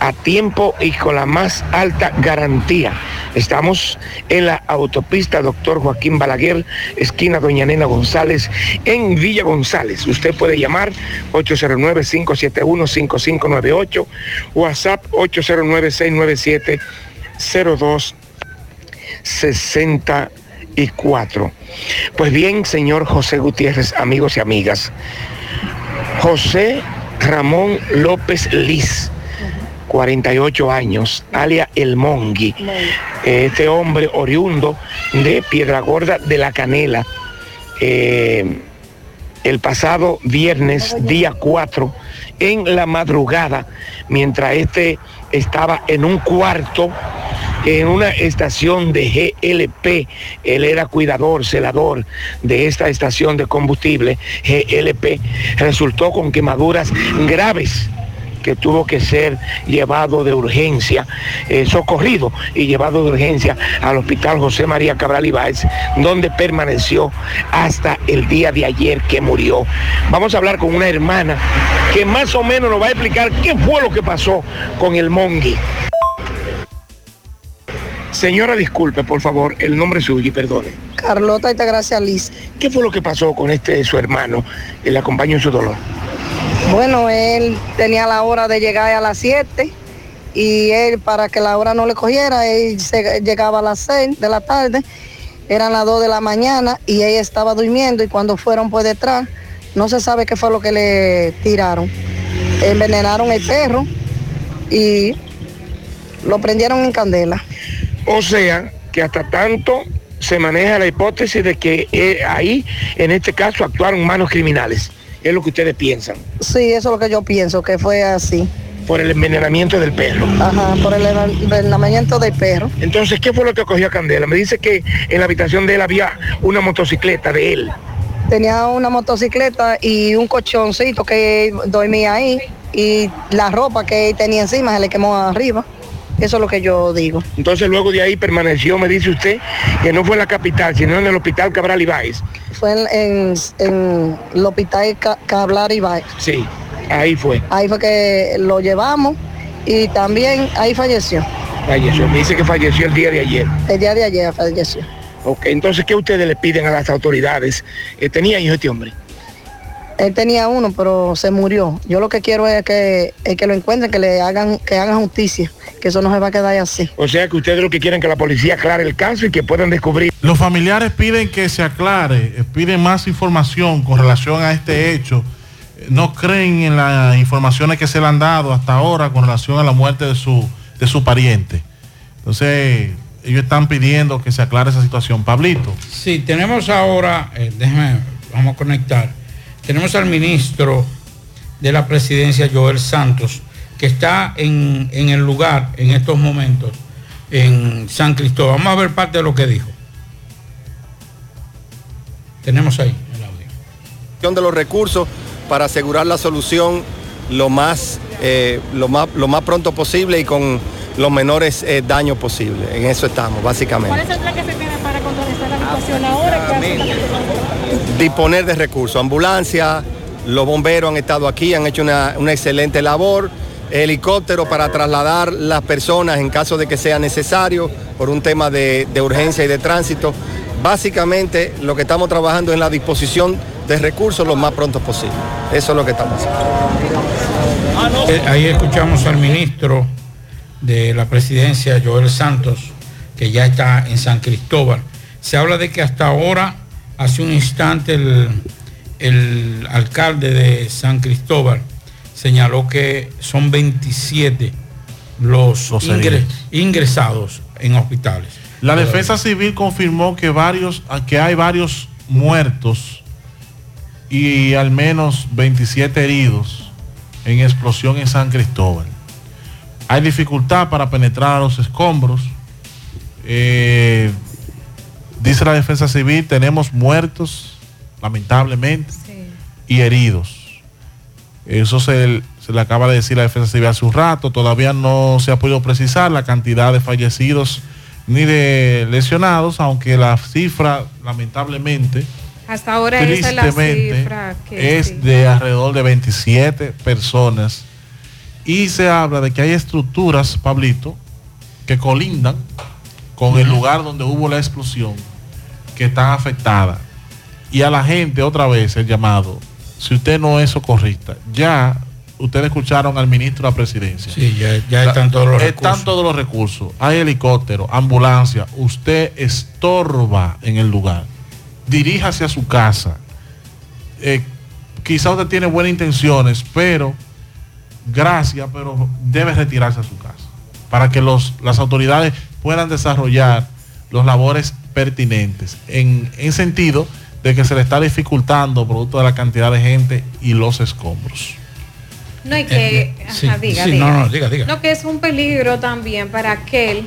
a tiempo y con la más alta garantía. Estamos en la autopista Doctor Joaquín Balaguer, esquina Doña Nena González, en Villa González. Usted puede llamar 809-571-5598, WhatsApp 809-697-02. 64. Pues bien, señor José Gutiérrez, amigos y amigas, José Ramón López Liz, 48 años, alia El Mongi, este hombre oriundo de Piedra Gorda de la Canela, eh, el pasado viernes, día 4, en la madrugada, mientras este estaba en un cuarto en una estación de GLP. Él era cuidador, celador de esta estación de combustible GLP. Resultó con quemaduras graves que tuvo que ser llevado de urgencia, eh, socorrido y llevado de urgencia al hospital José María Cabral Ibáez, donde permaneció hasta el día de ayer que murió. Vamos a hablar con una hermana que más o menos nos va a explicar qué fue lo que pasó con el Mongi. Señora, disculpe, por favor, el nombre suyo y perdone. Carlota Altagracia Liz. ¿Qué fue lo que pasó con este su hermano? Le acompañó en su dolor. Bueno, él tenía la hora de llegar a las 7 y él, para que la hora no le cogiera, él llegaba a las 6 de la tarde, eran las 2 de la mañana y ella estaba durmiendo y cuando fueron por detrás, no se sabe qué fue lo que le tiraron. Envenenaron el perro y lo prendieron en candela. O sea, que hasta tanto se maneja la hipótesis de que eh, ahí, en este caso, actuaron manos criminales. Es lo que ustedes piensan, Sí, eso es lo que yo pienso, que fue así. por el envenenamiento del perro. Ajá, por el envenenamiento del perro. Entonces, ¿qué fue lo que cogió a Candela? Me dice que en la habitación de él había una motocicleta de él. Tenía una motocicleta y un colchoncito que dormía ahí y la ropa que tenía encima se le quemó arriba. Eso es lo que yo digo. Entonces, luego de ahí permaneció, me dice usted, que no fue en la capital, sino en el hospital Cabral Ibáez. Fue en, en- en el hospital Ca- Cablar Ibáez. Sí, ahí fue. Ahí fue que lo llevamos y también ahí falleció. Falleció. Me dice que falleció el día de ayer. El día de ayer falleció. Ok, entonces, ¿qué ustedes le piden a las autoridades? Eh, ¿Tenía hijos este hombre? Él tenía uno, pero se murió. Yo lo que quiero es que, es que lo encuentren, que le hagan, que hagan justicia, que eso no se va a quedar así. O sea que ustedes lo que quieren es que la policía aclare el caso y que puedan descubrir. Los familiares piden que se aclare, eh, piden más información con relación a este hecho. Eh, No creen en las informaciones que se le han dado hasta ahora con relación a la muerte de su, de su pariente. Entonces, ellos están pidiendo que se aclare esa situación. Pablito. Sí, tenemos ahora, eh, déjeme, vamos a conectar. Tenemos al ministro de la presidencia, Joel Santos, que está en, en el lugar en estos momentos, en San Cristóbal. Vamos a ver parte de lo que dijo. Tenemos ahí. de los recursos para asegurar la solución lo más, eh, lo más, lo más pronto posible y con los menores eh, daños posibles. En eso estamos, básicamente. ¿Cuál es el plan que se tiene para contrarrestar la situación ahora? ¿Qué hace la- Disponer de recursos, ambulancia, los bomberos han estado aquí, han hecho una, excelente labor, helicóptero para trasladar las personas en caso de que sea necesario por un tema de, urgencia y de tránsito. Básicamente lo que estamos trabajando es la disposición de recursos lo más pronto posible. Eso es lo que estamos haciendo. Eh, ahí escuchamos al ministro de la presidencia, Joel Santos, que ya está en San Cristóbal. Se habla de que hasta ahora, hace un instante, el, el alcalde de San Cristóbal señaló que son 27 los, ingresados en hospitales. La defensa civil confirmó que varios, que hay varios muertos y al menos 27 heridos en explosión en San Cristóbal. Hay dificultad para penetrar a los escombros. Eh, dice la defensa civil, tenemos muertos, lamentablemente, y heridos. Eso se, se le acaba de decir la defensa civil hace un rato. Todavía no se ha podido precisar la cantidad de fallecidos ni de lesionados, aunque la cifra, lamentablemente, Hasta ahora esa es la tristemente, cifra que es sí. de alrededor de 27 personas. Y se habla de que hay estructuras, Pablito, que colindan con el lugar donde hubo la explosión, que están afectadas. Y a la gente, otra vez, el llamado, si usted no es socorrista, ya ustedes escucharon al ministro de la presidencia. Sí, ya, ya están todos los Están recursos. todos los recursos. Hay helicóptero, ambulancia. Usted estorba en el lugar. Diríjase a su casa. Eh, quizá usted tiene buenas intenciones, pero gracias, pero debe retirarse a su casa para que los, las autoridades puedan desarrollar los labores pertinentes en, en sentido de que se le está dificultando producto de la cantidad de gente y los escombros. No, y que, Eh, sí, ajá, diga, sí, diga. no, no, diga, diga. No, que es un peligro también para aquel,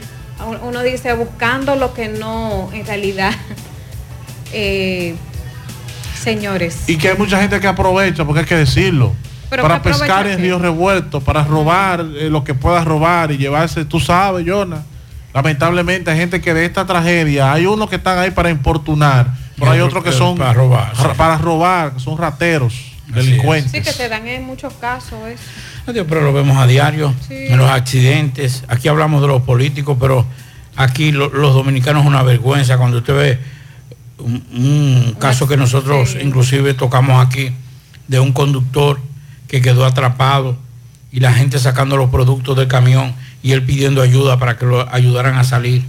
uno dice, buscando lo que no, en realidad, (laughs) eh, señores. Y que hay mucha gente que aprovecha, porque hay que decirlo, Pero para que pescar en ríos revueltos, para robar eh, lo que pueda robar y llevarse, tú sabes, Jonah. Lamentablemente hay gente que de esta tragedia, hay unos que están ahí para importunar, pero hay otros que son para robar, ra- para robar, que son rateros, delincuentes. Sí, que se dan en muchos casos eso. Pero lo vemos a diario, Sí. en los accidentes. Aquí hablamos de los políticos, pero aquí lo- los dominicanos es una vergüenza cuando usted ve un, un caso que nosotros inclusive tocamos aquí de un conductor que quedó atrapado y la gente sacando los productos del camión y él pidiendo ayuda para que lo ayudaran a salir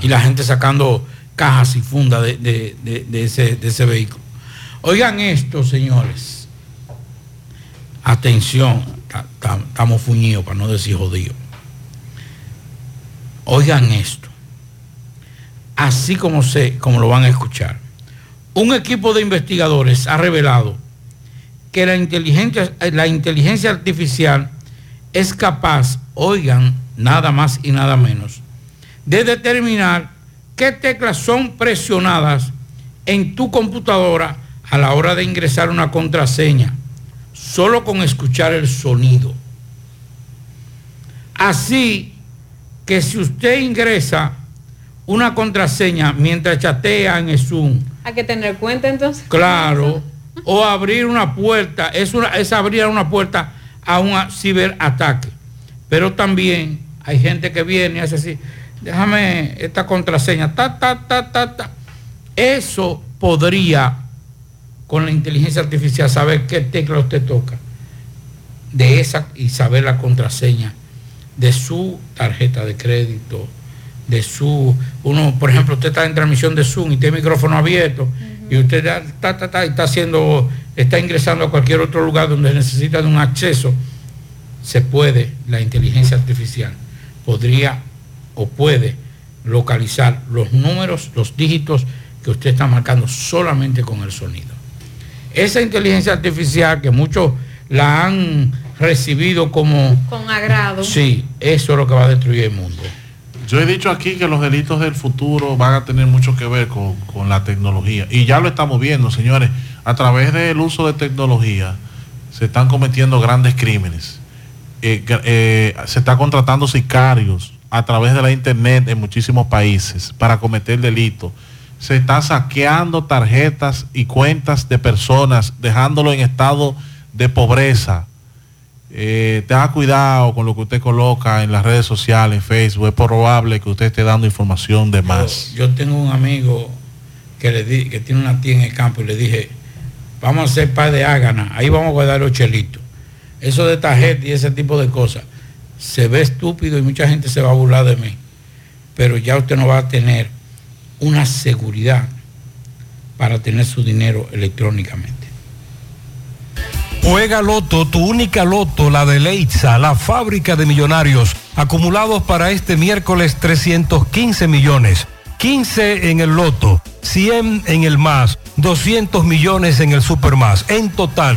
y la gente sacando cajas y fundas de, de- de- de ese, de ese vehículo. Oigan esto, señores. Atención, ta- ta- estamos fuñidos para no decir jodidos. Oigan esto. Así como sé, como lo van a escuchar. Un equipo de investigadores ha revelado que la inteligencia, la inteligencia artificial es capaz, oigan, nada más y nada menos, de determinar qué teclas son presionadas en tu computadora a la hora de ingresar una contraseña, solo con escuchar el sonido. Así que si usted ingresa una contraseña mientras chatea en Zoom, Hay que tener cuenta entonces. claro, (laughs) o abrir una puerta, es, una, es abrir una puerta a un ciberataque. Pero también hay gente que viene y hace así, déjame esta contraseña, ta, ta, ta, ta, ta. Eso podría con la inteligencia artificial saber qué tecla usted toca de esa y saber la contraseña de su tarjeta de crédito, de su, uno, por ejemplo, usted está en transmisión de Zoom y tiene el micrófono abierto y usted está, está, está, está haciendo, está ingresando a cualquier otro lugar donde necesita de un acceso, se puede, la inteligencia artificial podría o puede localizar los números, los dígitos que usted está marcando solamente con el sonido. Esa inteligencia artificial que muchos la han recibido como... Con agrado. Sí, eso es lo que va a destruir el mundo. Yo he dicho aquí que los delitos del futuro van a tener mucho que ver con, con la tecnología. Y ya lo estamos viendo, señores. A través del uso de tecnología se están cometiendo grandes crímenes. Eh, eh, se está contratando sicarios a través de la internet en muchísimos países para cometer delitos. Se está saqueando tarjetas y cuentas de personas, dejándolo en estado de pobreza. Eh, tenga cuidado con lo que usted coloca en las redes sociales, en Facebook. Es probable que usted esté dando información de más. Yo tengo un amigo que le di, que tiene una tía en el campo y le dije, vamos a hacer par de áganas, ahí vamos a guardar los chelitos. Eso de tarjeta y ese tipo de cosas se ve estúpido y mucha gente se va a burlar de mí. Pero ya usted no va a tener una seguridad para tener su dinero electrónicamente. Juega Loto, tu única Loto, la de Leitza, la fábrica de millonarios, acumulados para este miércoles 315 millones, 15 en el Loto, 100 en el más, 200 millones en el Super más, en total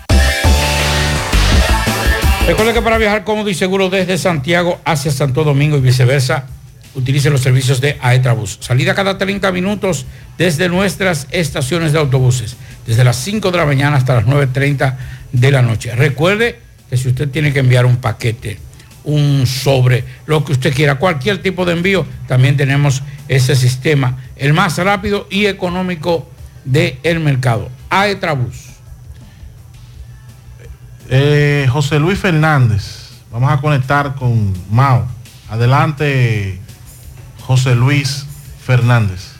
Recuerde que para viajar cómodo y seguro desde Santiago hacia Santo Domingo y viceversa, utilice los servicios de Aetrabús. Salida cada 30 minutos desde nuestras estaciones de autobuses, desde las 5 de la mañana hasta las 9.30 de la noche. Recuerde que si usted tiene que enviar un paquete, un sobre, lo que usted quiera, cualquier tipo de envío, también tenemos ese sistema, el más rápido y económico del mercado. Aetrabús. Eh, José Luis Fernández, vamos a conectar con Mao. Adelante, José Luis Fernández.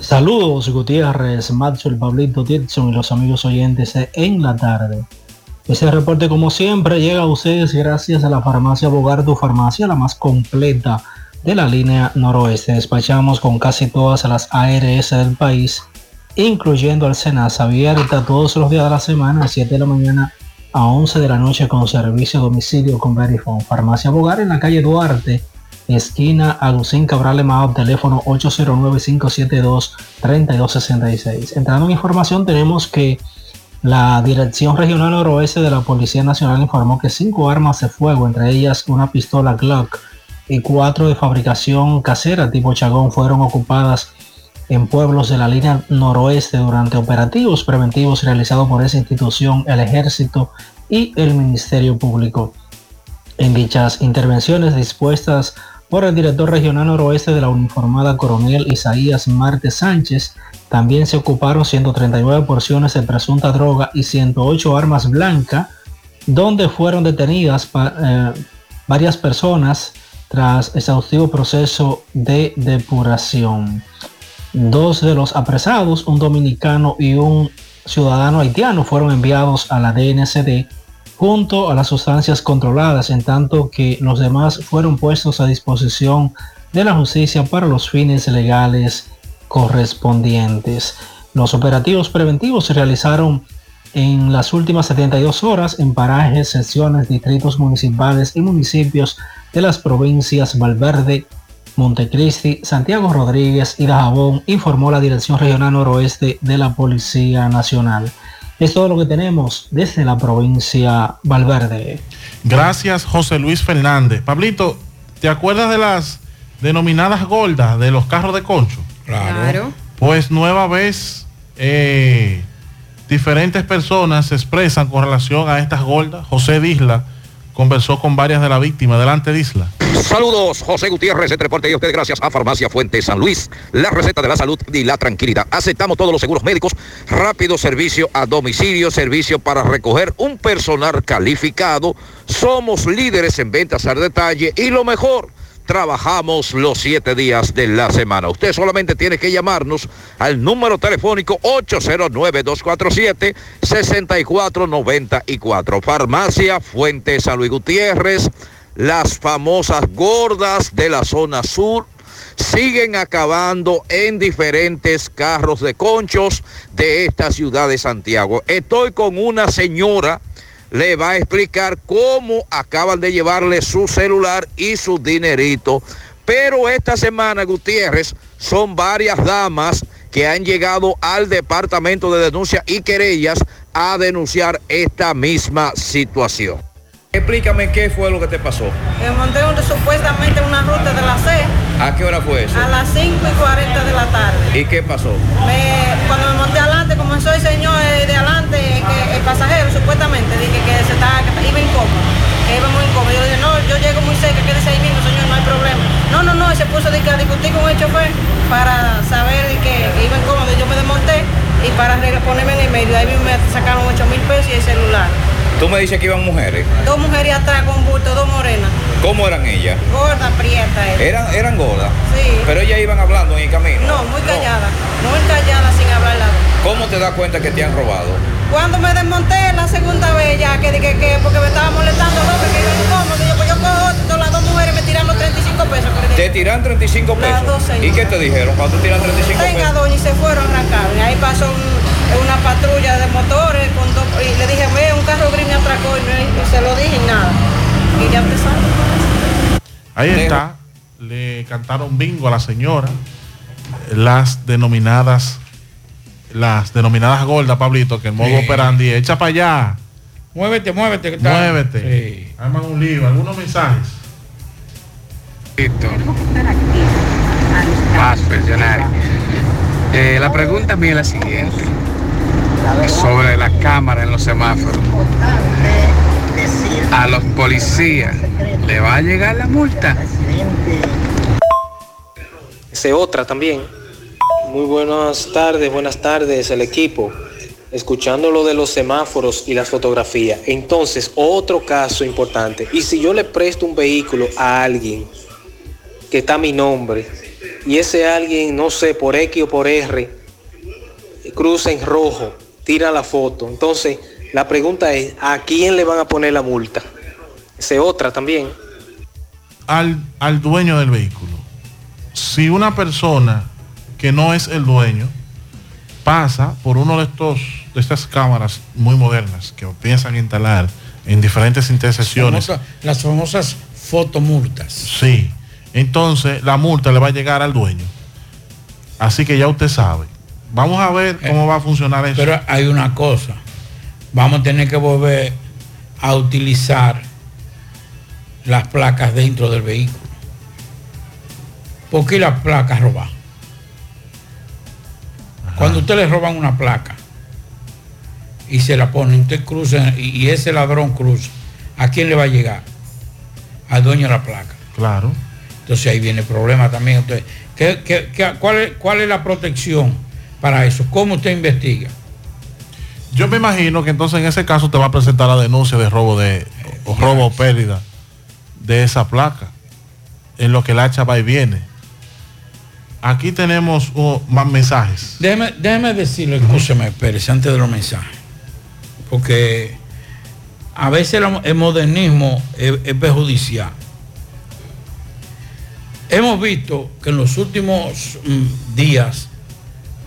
Saludos Gutiérrez, Maxwell, Pablito, Dixon y los amigos oyentes en la tarde. Ese reporte como siempre llega a ustedes gracias a la farmacia Bogar, tu farmacia la más completa de la línea noroeste. Despachamos con casi todas las ARS del país, incluyendo al Senasa, abierta todos los días de la semana, a 7 de la mañana a 11 de la noche con servicio a domicilio con Verifone. Farmacia Bogar en la calle Duarte, esquina Agustín Cabral Emao, teléfono 809-572-3266. Entrando en información tenemos que la Dirección Regional Noroeste de la Policía Nacional informó que cinco armas de fuego, entre ellas una pistola Glock y cuatro de fabricación casera tipo chagón, fueron ocupadas en pueblos de la línea noroeste durante operativos preventivos realizados por esa institución, el ejército y el Ministerio Público. En dichas intervenciones dispuestas por el director regional noroeste de la uniformada coronel Isaías Marte Sánchez. También se ocuparon 139 porciones de presunta droga y 108 armas blancas, donde fueron detenidas eh, varias personas tras exhaustivo proceso de depuración. Dos de los apresados, un dominicano y un ciudadano haitiano, fueron enviados a la DNCD junto a las sustancias controladas, en tanto que los demás fueron puestos a disposición de la justicia para los fines legales correspondientes. Los operativos preventivos se realizaron en las últimas 72 horas en parajes, secciones, distritos municipales y municipios de las provincias Valverde, Montecristi, Santiago Rodríguez y Dajabón, informó la Dirección Regional Noroeste de la Policía Nacional. Es todo lo que tenemos desde la provincia Valverde. Gracias, José Luis Fernández. Pablito, ¿te acuerdas de las denominadas gordas de los carros de concho? Claro. Pues nueva vez, eh, diferentes personas se expresan con relación a estas gordas. José Disla conversó con varias de las víctimas. Adelante, Disla. Saludos, José Gutiérrez, entre reporte y a usted gracias a Farmacia Fuente San Luis, la receta de la salud y la tranquilidad. Aceptamos todos los seguros médicos, rápido servicio a domicilio, servicio para recoger un personal calificado. Somos líderes en ventas al detalle y lo mejor, trabajamos los siete días de la semana. Usted solamente tiene que llamarnos al número telefónico 809-247-6494. Farmacia Fuente San Luis Gutiérrez, las famosas gordas de la zona sur siguen acabando en diferentes carros de conchos de esta ciudad de Santiago. Estoy con una señora, le va a explicar cómo acaban de llevarle su celular y su dinerito. Pero esta semana, Gutiérrez, son varias damas que han llegado al Departamento de Denuncia y Querellas a denunciar esta misma situación. Explícame qué fue lo que te pasó. Me monté un- supuestamente una ruta de la C ¿A qué hora fue eso? a las 5 y 40 de la tarde. ¿Y qué pasó? Me- cuando me monté adelante, comenzó el señor eh, de adelante, que el pasajero supuestamente, dije que se estaba, que iba incómodo, que iba muy incómodo. Yo dije, no, yo llego muy cerca, quédese ahí mismo, señor, no hay problema. No, no, no, y se puso de a discutir con el chofer para saber de que, iba incómodo. Yo me desmonté y para ponerme en el medio, ahí me sacaron 8 mil pesos y el celular. Tú me dices que iban mujeres. Dos mujeres atrás con bulto, dos morenas, ¿Cómo eran ellas? gorda, prieta. ella. Eran, eran gordas. Sí. Pero ellas iban hablando en el camino. No, muy callada, muy callada sin hablar la ¿Cómo te das cuenta que te han robado? Cuando me desmonté la segunda vez ya, que dije que porque me estaba molestando dos, que iba incómodo, yo pues yo cojo otro, las dos mujeres me tiran los 35 pesos. que Te tiran 35 Las pesos. dos, señor. ¿Y qué te dijeron cuando tiran 35 Venga, pesos? doña, y se fueron arrancados. Y ahí pasó un- una patrulla de motores con dos, y le dije, ve, un carro gris me atracó y, no- y se lo dije y nada. Y ya empezaron. Ahí está. Le cantaron bingo a la señora. Las denominadas, las denominadas gordas, Pablito, que el modo Sí. operandi, echa para allá, Muévete, muévete. muévete. Arman un lío, algunos mensajes. Más pensionario. Eh, la pregunta mía es la siguiente. Sobre la cámara en los semáforos. A los policías, ¿le va a llegar la multa? Se otra también. Muy buenas tardes, buenas tardes el equipo. Escuchando lo de los semáforos y las fotografías. Entonces, otro caso importante. Y si yo le presto un vehículo a alguien que está a mi nombre y ese alguien, no sé, por X o por R, cruza en rojo, tira la foto. Entonces, la pregunta es, ¿a quién le van a poner la multa? Se otra también. Al, al dueño del vehículo. Si una persona que no es el dueño pasa por uno de estos de estas cámaras muy modernas que piensan instalar en diferentes intersecciones. Famosa- las famosas fotomultas. Sí. Entonces la multa le va a llegar al dueño. Así que ya usted sabe. Vamos a ver cómo va a funcionar eso. Pero hay una cosa. Vamos a tener que volver a utilizar las placas dentro del vehículo. ¿Por qué las placas roban? Cuando usted le roban una placa y se la ponen, usted cruza y y ese ladrón cruza, ¿a quién le va a llegar? Al dueño de la placa. Claro. Entonces ahí viene el problema también. Entonces, ¿qué- qué- qué- cuál, es, ¿cuál es la protección para eso? ¿Cómo usted investiga? Yo me imagino que entonces en ese caso te va a presentar la denuncia de robo de o robo o pérdida de esa placa. En lo que el hacha va y viene. Aquí tenemos oh, más mensajes. Déjeme, déjeme decirlo, escúcheme, Pérez, antes de los mensajes. Porque a veces la- el modernismo es, es perjudicial. Hemos visto que en los últimos mm, días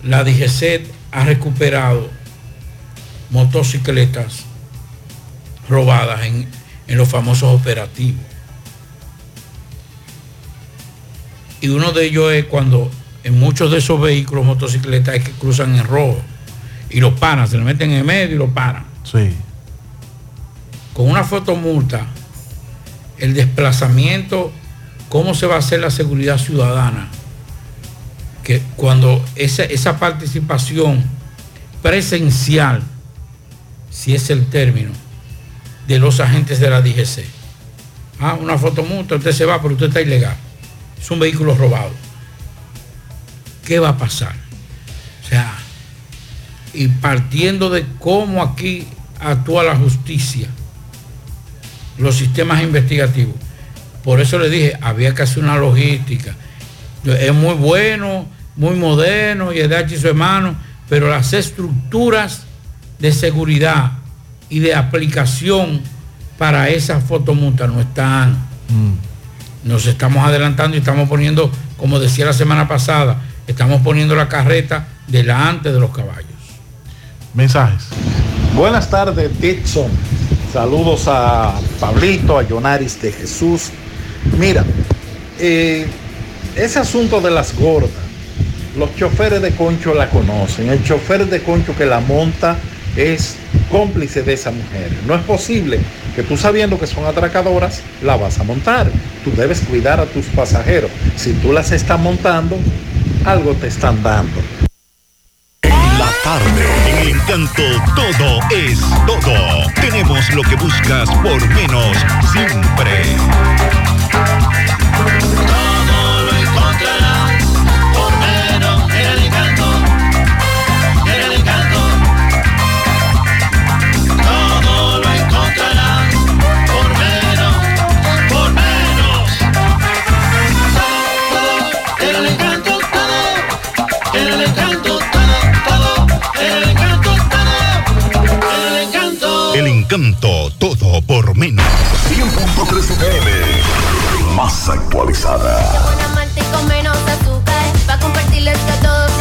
la DGC ha recuperado motocicletas robadas en, en los famosos operativos. Y uno de ellos es cuando en muchos de esos vehículos, motocicletas, es que cruzan en rojo y los paran, se le meten en medio y lo paran. Sí. Con una fotomulta, el desplazamiento, cómo se va a hacer la seguridad ciudadana, que cuando esa, esa participación presencial, si es el término, de los agentes de la DGC. Ah, una fotomulta, usted se va, pero usted está ilegal. Es un vehículo robado. ¿Qué va a pasar? O sea, y partiendo de cómo aquí actúa la justicia, los sistemas investigativos. Por eso le dije, había que hacer una logística. Es muy bueno, muy moderno, y es de H y su hermano, pero las estructuras de seguridad y de aplicación para esas fotomultas no están. Nos estamos adelantando y estamos poniendo, como decía la semana pasada, estamos poniendo la carreta delante de los caballos. Mensajes. Buenas tardes, Dixon. Saludos a Pablito, a Yonaris de Jesús. Mira, eh, ese asunto de las gordas, los choferes de concho la conocen. El chofer de concho que la monta es cómplice de esa mujer. No es posible que tú sabiendo que son atracadoras, la vas a montar. Tú debes cuidar a tus pasajeros. Si tú las estás montando, algo te están dando. La tarde, en el encanto todo es todo. Tenemos lo que buscas por menos siempre. Encanto todo por menos. 100.3 FM. Más actualizada. Buena malta y con menos azúcar Pa' compartirles que a todos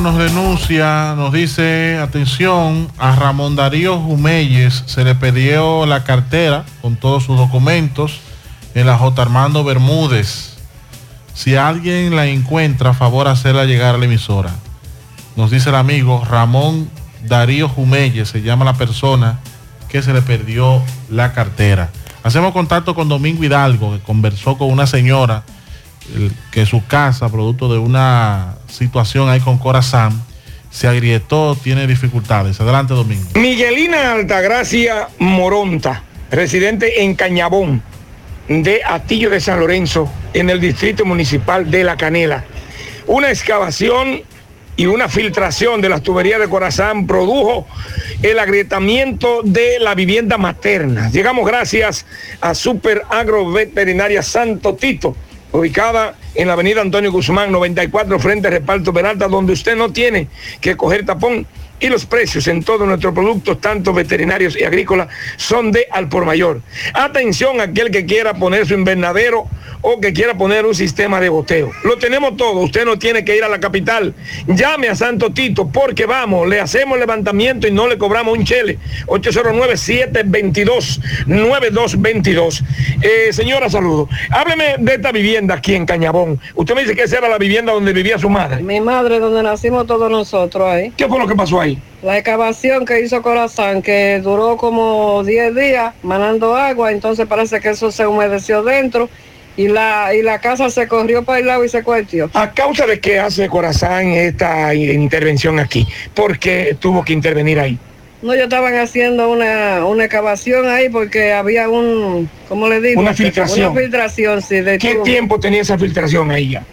Nos denuncia, nos dice, atención, a Ramón Darío Jumeyes se le pidió la cartera con todos sus documentos en la J. Armando Bermúdez. Si alguien la encuentra, a favor hacerla llegar a la emisora. Nos dice el amigo Ramón Darío Jumeyes, se llama la persona que se le perdió la cartera. Hacemos contacto con Domingo Hidalgo, que conversó con una señora que su casa, producto de una situación ahí con Corazán, se agrietó, tiene dificultades. Adelante, Domingo. Miguelina Altagracia Moronta, residente en Cañabón, de Atillo de San Lorenzo, en el distrito municipal de La Canela. Una excavación y una filtración de las tuberías de Corazán produjo el agrietamiento de la vivienda materna. Llegamos gracias a Super Agroveterinaria Santo Tito, ubicada en la avenida Antonio Guzmán 94 frente al reparto Peralta, donde usted no tiene que coger tapón y los precios en todos nuestros productos, tanto veterinarios y agrícolas, son de al por mayor. Atención a aquel que quiera poner su invernadero o que quiera poner un sistema de boteo. Lo tenemos todo, usted no tiene que ir a la capital. Llame a Santo Tito porque vamos, le hacemos levantamiento y no le cobramos un chele. 809-722-9222. Eh, señora, saludo. Hábleme de esta vivienda aquí en Cañabón. Usted me dice que esa era la vivienda donde vivía su madre. Mi madre, donde nacimos todos nosotros ahí. ¿Qué fue lo que pasó ahí? La excavación que hizo Corazán, que duró como 10 días manando agua, entonces parece que eso se humedeció dentro y la, y la casa se corrió para el lado y se cuartió. ¿A causa de qué hace Corazán esta intervención aquí? ¿Por qué tuvo que intervenir ahí? No, ellos estaban haciendo una, una excavación ahí porque había un, ¿cómo le digo? Una filtración. Una filtración, sí. De ¿Qué tubo. tiempo tenía esa filtración ahí ya?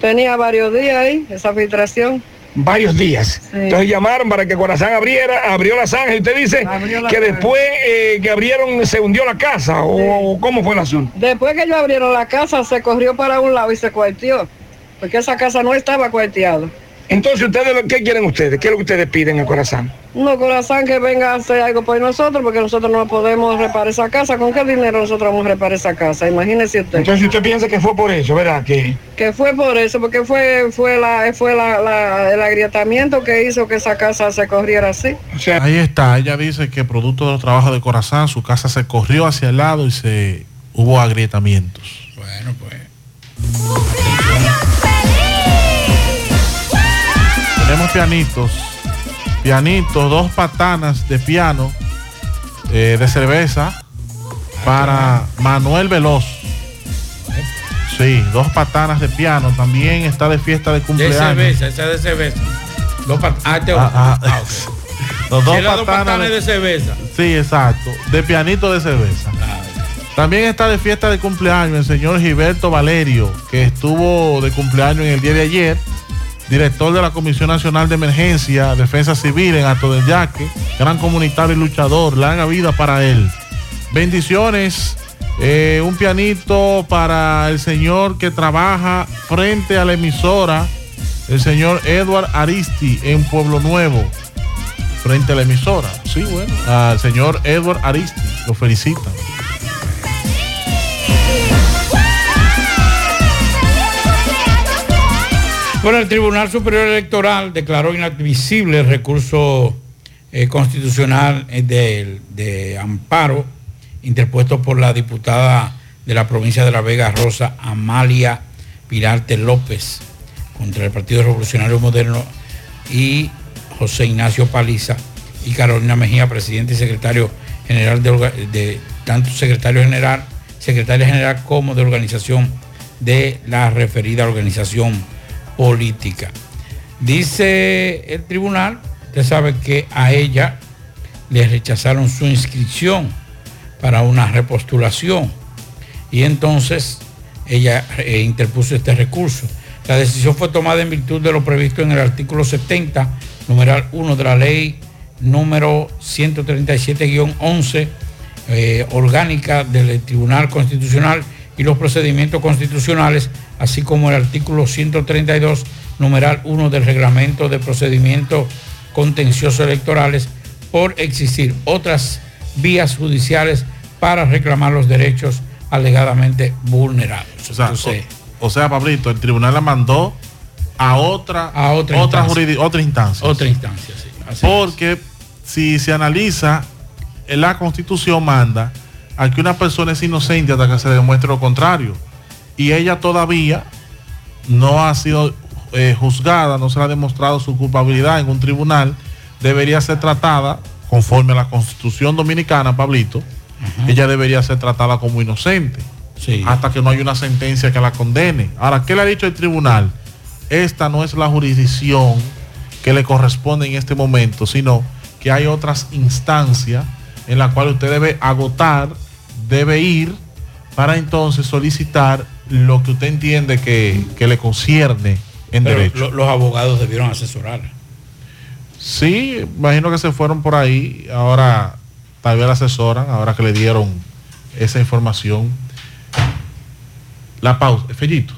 Tenía varios días ahí, esa filtración. Varios días. Entonces llamaron para que Corazán abriera, abrió la zanja y usted dice que después eh, que abrieron se hundió la casa o, o cómo fue el asunto. Después que ellos abrieron la casa, se corrió para un lado y se cuartió. Porque esa casa no estaba cuarteada. Entonces ustedes, lo- ¿qué quieren ustedes? ¿Qué es lo que ustedes piden a Corazán? No, corazón, que venga a hacer algo por nosotros, porque nosotros no podemos reparar esa casa. ¿Con qué dinero nosotros vamos a reparar esa casa? Imagínese usted. Entonces usted piensa que fue por eso, ¿verdad? Que Que fue por eso, porque fue fue la fue la, la- el agrietamiento que hizo que esa casa se corriera así. Ahí está, ella dice que producto de los trabajos de Corazán, su casa se corrió hacia el lado y se hubo agrietamientos. Bueno, pues. Pianitos, pianitos, dos patanas de piano eh, de cerveza para Manuel Veloz. Sí, dos patanas de piano. También está de fiesta de De cumpleaños. cerveza, esa de cerveza. Dos pat- ah, este Ah, ah, ah. (laughs) Los dos patanas patanas de- de cerveza. Sí, exacto. De pianito de cerveza. También está de fiesta de cumpleaños el señor Gilberto Valerio, que estuvo de cumpleaños en el día de ayer, director de la Comisión Nacional de Emergencia, Defensa Civil en Alto del Yaque, gran comunitario y luchador, larga vida para él. Bendiciones, eh, un pianito para el señor que trabaja frente a la emisora, el señor Edward Aristi en Pueblo Nuevo frente a la emisora. Sí, bueno. Al señor Edward Aristi, lo felicitan. Bueno, el Tribunal Superior Electoral declaró inadmisible el recurso eh, constitucional eh, de, amparo interpuesto por la diputada de la provincia de La Vega, Rosa Amalia Pirarte López, contra el Partido Revolucionario Moderno y José Ignacio Paliza y Carolina Mejía, presidente y secretario general de, de tanto secretario general, secretaria general como de organización de la referida organización política. Dice el tribunal, usted sabe que a ella le rechazaron su inscripción para una repostulación y entonces ella eh, interpuso este recurso. La decisión fue tomada en virtud de lo previsto en el artículo 70, numeral 1 de la ley número 137-11, eh, orgánica del Tribunal Constitucional y los procedimientos constitucionales, así como el artículo 132, numeral 1 del reglamento de procedimientos contenciosos electorales, por existir otras vías judiciales para reclamar los derechos alegadamente vulnerados. O sea, Entonces, o, o sea, Pablito, el tribunal la mandó a otra, A otra otra, instancia. otra instancia. Otra instancia, sí. Así Porque si se analiza, la constitución manda a que una persona es inocente hasta que se demuestre lo contrario. Y ella todavía no ha sido eh, juzgada, no se le ha demostrado su culpabilidad en un tribunal, debería ser tratada conforme a la constitución dominicana, Pablito, ella debería ser tratada como inocente. Hasta que no haya una sentencia que la condene. Ahora, ¿qué le ha dicho el tribunal? Esta no es la jurisdicción que le corresponde en este momento, sino que hay otras instancias en las cuales usted debe agotar, debe ir para entonces solicitar lo que usted entiende que, que le concierne en Pero derecho. lo- los abogados debieron asesorar. Sí, imagino que se fueron por ahí. Ahora tal vez la asesoran, ahora que le dieron esa información. La pausa. Fellito.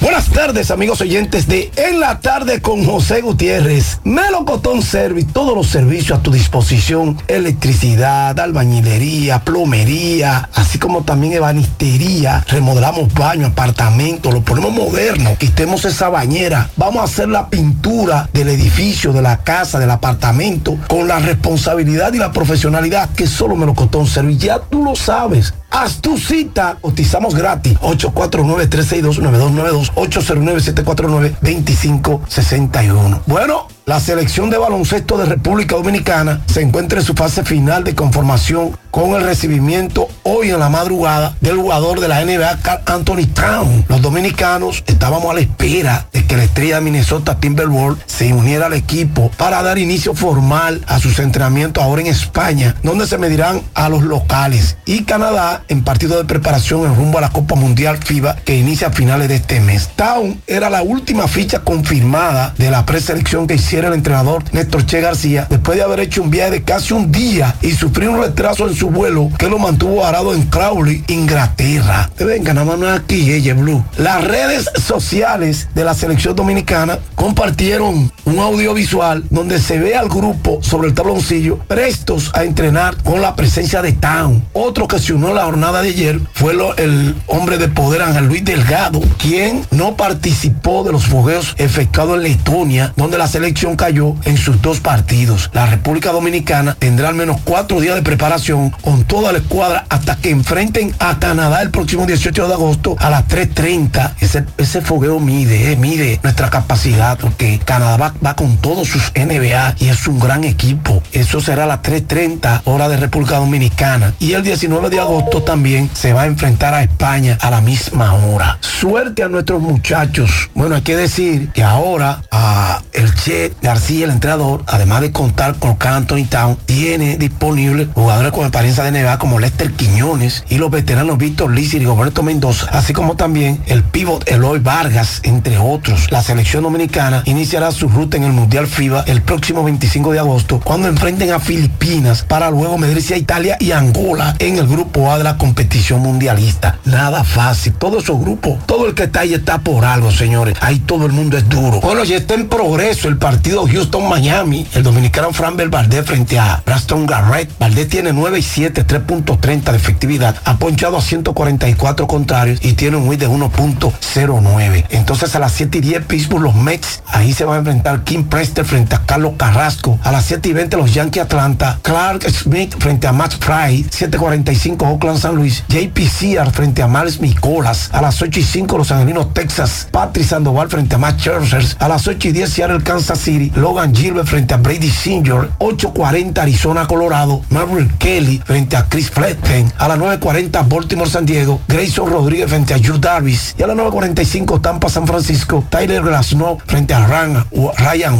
Buenas tardes amigos oyentes de En la tarde con José Gutiérrez. Melocotón Service, todos los servicios a tu disposición. Electricidad, albañilería, plomería, así como también ebanistería. Remodelamos baño, apartamento, lo ponemos moderno. Quitemos esa bañera. Vamos a hacer la pintura del edificio, de la casa, del apartamento, con la responsabilidad y la profesionalidad que solo Melocotón Service. Ya tú lo sabes. Haz tu cita, cotizamos gratis. 849-362-9292, 809-749-2561. Bueno, la selección de baloncesto de República Dominicana se encuentra en su fase final de conformación con el recibimiento hoy en la madrugada del jugador de la NBA, Carl Anthony Town. Los dominicanos estábamos a la espera de que la estrella de Minnesota Timberwolves se uniera al equipo para dar inicio formal a sus entrenamientos ahora en España, donde se medirán a los locales y Canadá en partido de preparación en rumbo a la Copa Mundial FIBA que inicia a finales de este mes. Town era la última ficha confirmada de la preselección que hiciera el entrenador Néstor Che García después de haber hecho un viaje de casi un día y sufrir un retraso en su vuelo que lo mantuvo varado en Crowley, Inglaterra. Venga, nada más aquí, ella Blue. Las redes sociales de la selección dominicana compartieron un audiovisual donde se ve al grupo sobre el tabloncillo prestos a entrenar con la presencia de Town. Otro que se unió a la jornada de ayer fue lo- el hombre de poder Ángel Luis Delgado, quien no participó de los fogueos efectuados en Letonia, donde la selección cayó en sus dos partidos. La República Dominicana tendrá al menos cuatro días de preparación con toda la escuadra hasta que enfrenten a Canadá el próximo 18 de agosto a las 3.30. Ese, ese fogueo mide, eh, mide nuestra capacidad porque Canadá va, va con todos sus NBA y es un gran equipo. Eso será a las 3.30 hora de República Dominicana. Y el 19 de agosto también se va a enfrentar a España a la misma hora. Suerte a nuestros muchachos. Bueno, hay que decir que ahora a el Che García, el entrenador, además de contar con Carl Anthony Town, tiene disponible jugadores con experiencia de NBA como Lester Quiñones y los veteranos Víctor Liz y Roberto Mendoza, así como también el pívot Eloy Vargas, entre otros. La selección dominicana iniciará su ruta en el Mundial FIBA el próximo 25 de agosto, cuando enfrenten a Filipinas para luego medirse a Italia y Angola en el grupo A de la competición mundialista. Nada fácil. Todos esos grupos, todo el que está ahí está por algo, señores. Ahí todo el mundo es duro. Bueno, ya está en progreso el partido Houston-Miami. El dominicano Fran Valdez frente a Braston Garrett. Valdez tiene 9 y 7, 3.30 de efectividad. Ha ponchado a 144 contrarios y tiene un WID de 1.09. Entonces a las 7 y 10 Pittsburgh, los Mets. Ahí se va a enfrentar Kim Prester frente a Carlos Carrasco. A las 7 y 20 los Yankees Atlanta. Clark Smith frente a Max Fry. 7.45 Oakland San Luis. JP Sear frente a Miles Nicolas. A las 8 y 5 los Angelinos Texas. Patrick Sandoval frente a Matt Scherzer. A las 8 y 10 Seattle Kansas City. Logan Gilbert frente a Brady Singer. 8.40 Arizona Colorado. Marvin Kelly frente a Chris Fletchen. A las 9.40 Baltimore San Diego. Grayson Rodríguez frente a Drew Davis. Y a las 9.45 Tampa San Francisco. Tyler Glasnow frente a Ryan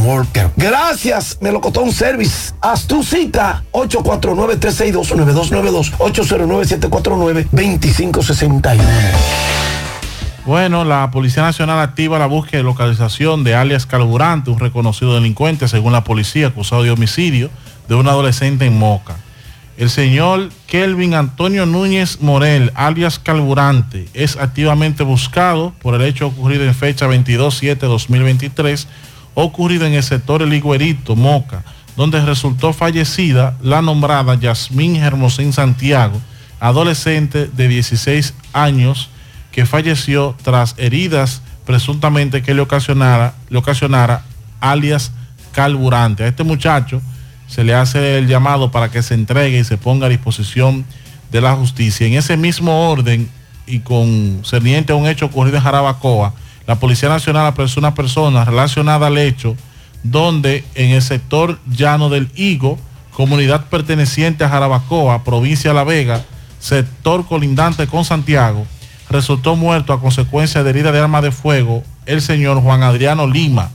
Walker. Gracias, Melocotón Service. Haz tu cita 849-362-9292. 809-749-2561. Bueno, la Policía Nacional activa la búsqueda y localización de alias Carburante, un reconocido delincuente, según la policía, acusado de homicidio de un adolescente en Moca. El señor Kelvin Antonio Núñez Morel, alias Carburante, es activamente buscado por el hecho ocurrido en fecha 22-7-2023, ocurrido en el sector El Higuerito, Moca, donde resultó fallecida la nombrada Yasmín Hermosín Santiago, adolescente de 16 años, que falleció tras heridas presuntamente que le ocasionara, le ocasionara alias carburante. A este muchacho se le hace el llamado para que se entregue y se ponga a disposición de la justicia. En ese mismo orden y concerniente a un hecho ocurrido en Jarabacoa, la Policía Nacional apresó una persona relacionada al hecho donde en el sector llano del Higo, comunidad perteneciente a Jarabacoa, provincia de La Vega, sector colindante con Santiago, resultó muerto a consecuencia de herida de arma de fuego el señor Juan Adriano Lima,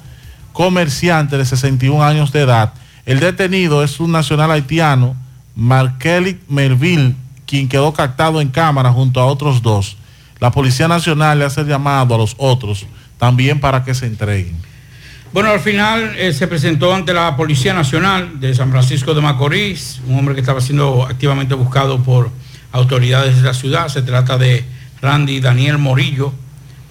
comerciante de 61 años de edad. El detenido es un nacional haitiano, Markelit Melville, quien quedó captado en cámara junto a otros dos. La Policía Nacional le hace el llamado a los otros también para que se entreguen. Bueno, al final eh, se presentó ante la Policía Nacional de San Francisco de Macorís, un hombre que estaba siendo activamente buscado por autoridades de la ciudad. Se trata de Randy Daniel Morillo,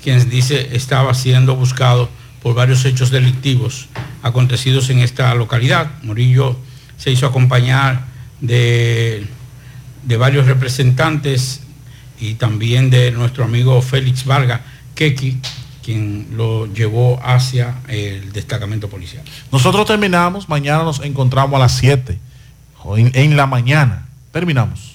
quien dice estaba siendo buscado por varios hechos delictivos acontecidos en esta localidad. Morillo se hizo acompañar de, de varios representantes y también de nuestro amigo Félix Vargas, Keki, quien lo llevó hacia el destacamento policial. Nosotros terminamos, mañana nos encontramos a las 7 o en, en la mañana. Terminamos.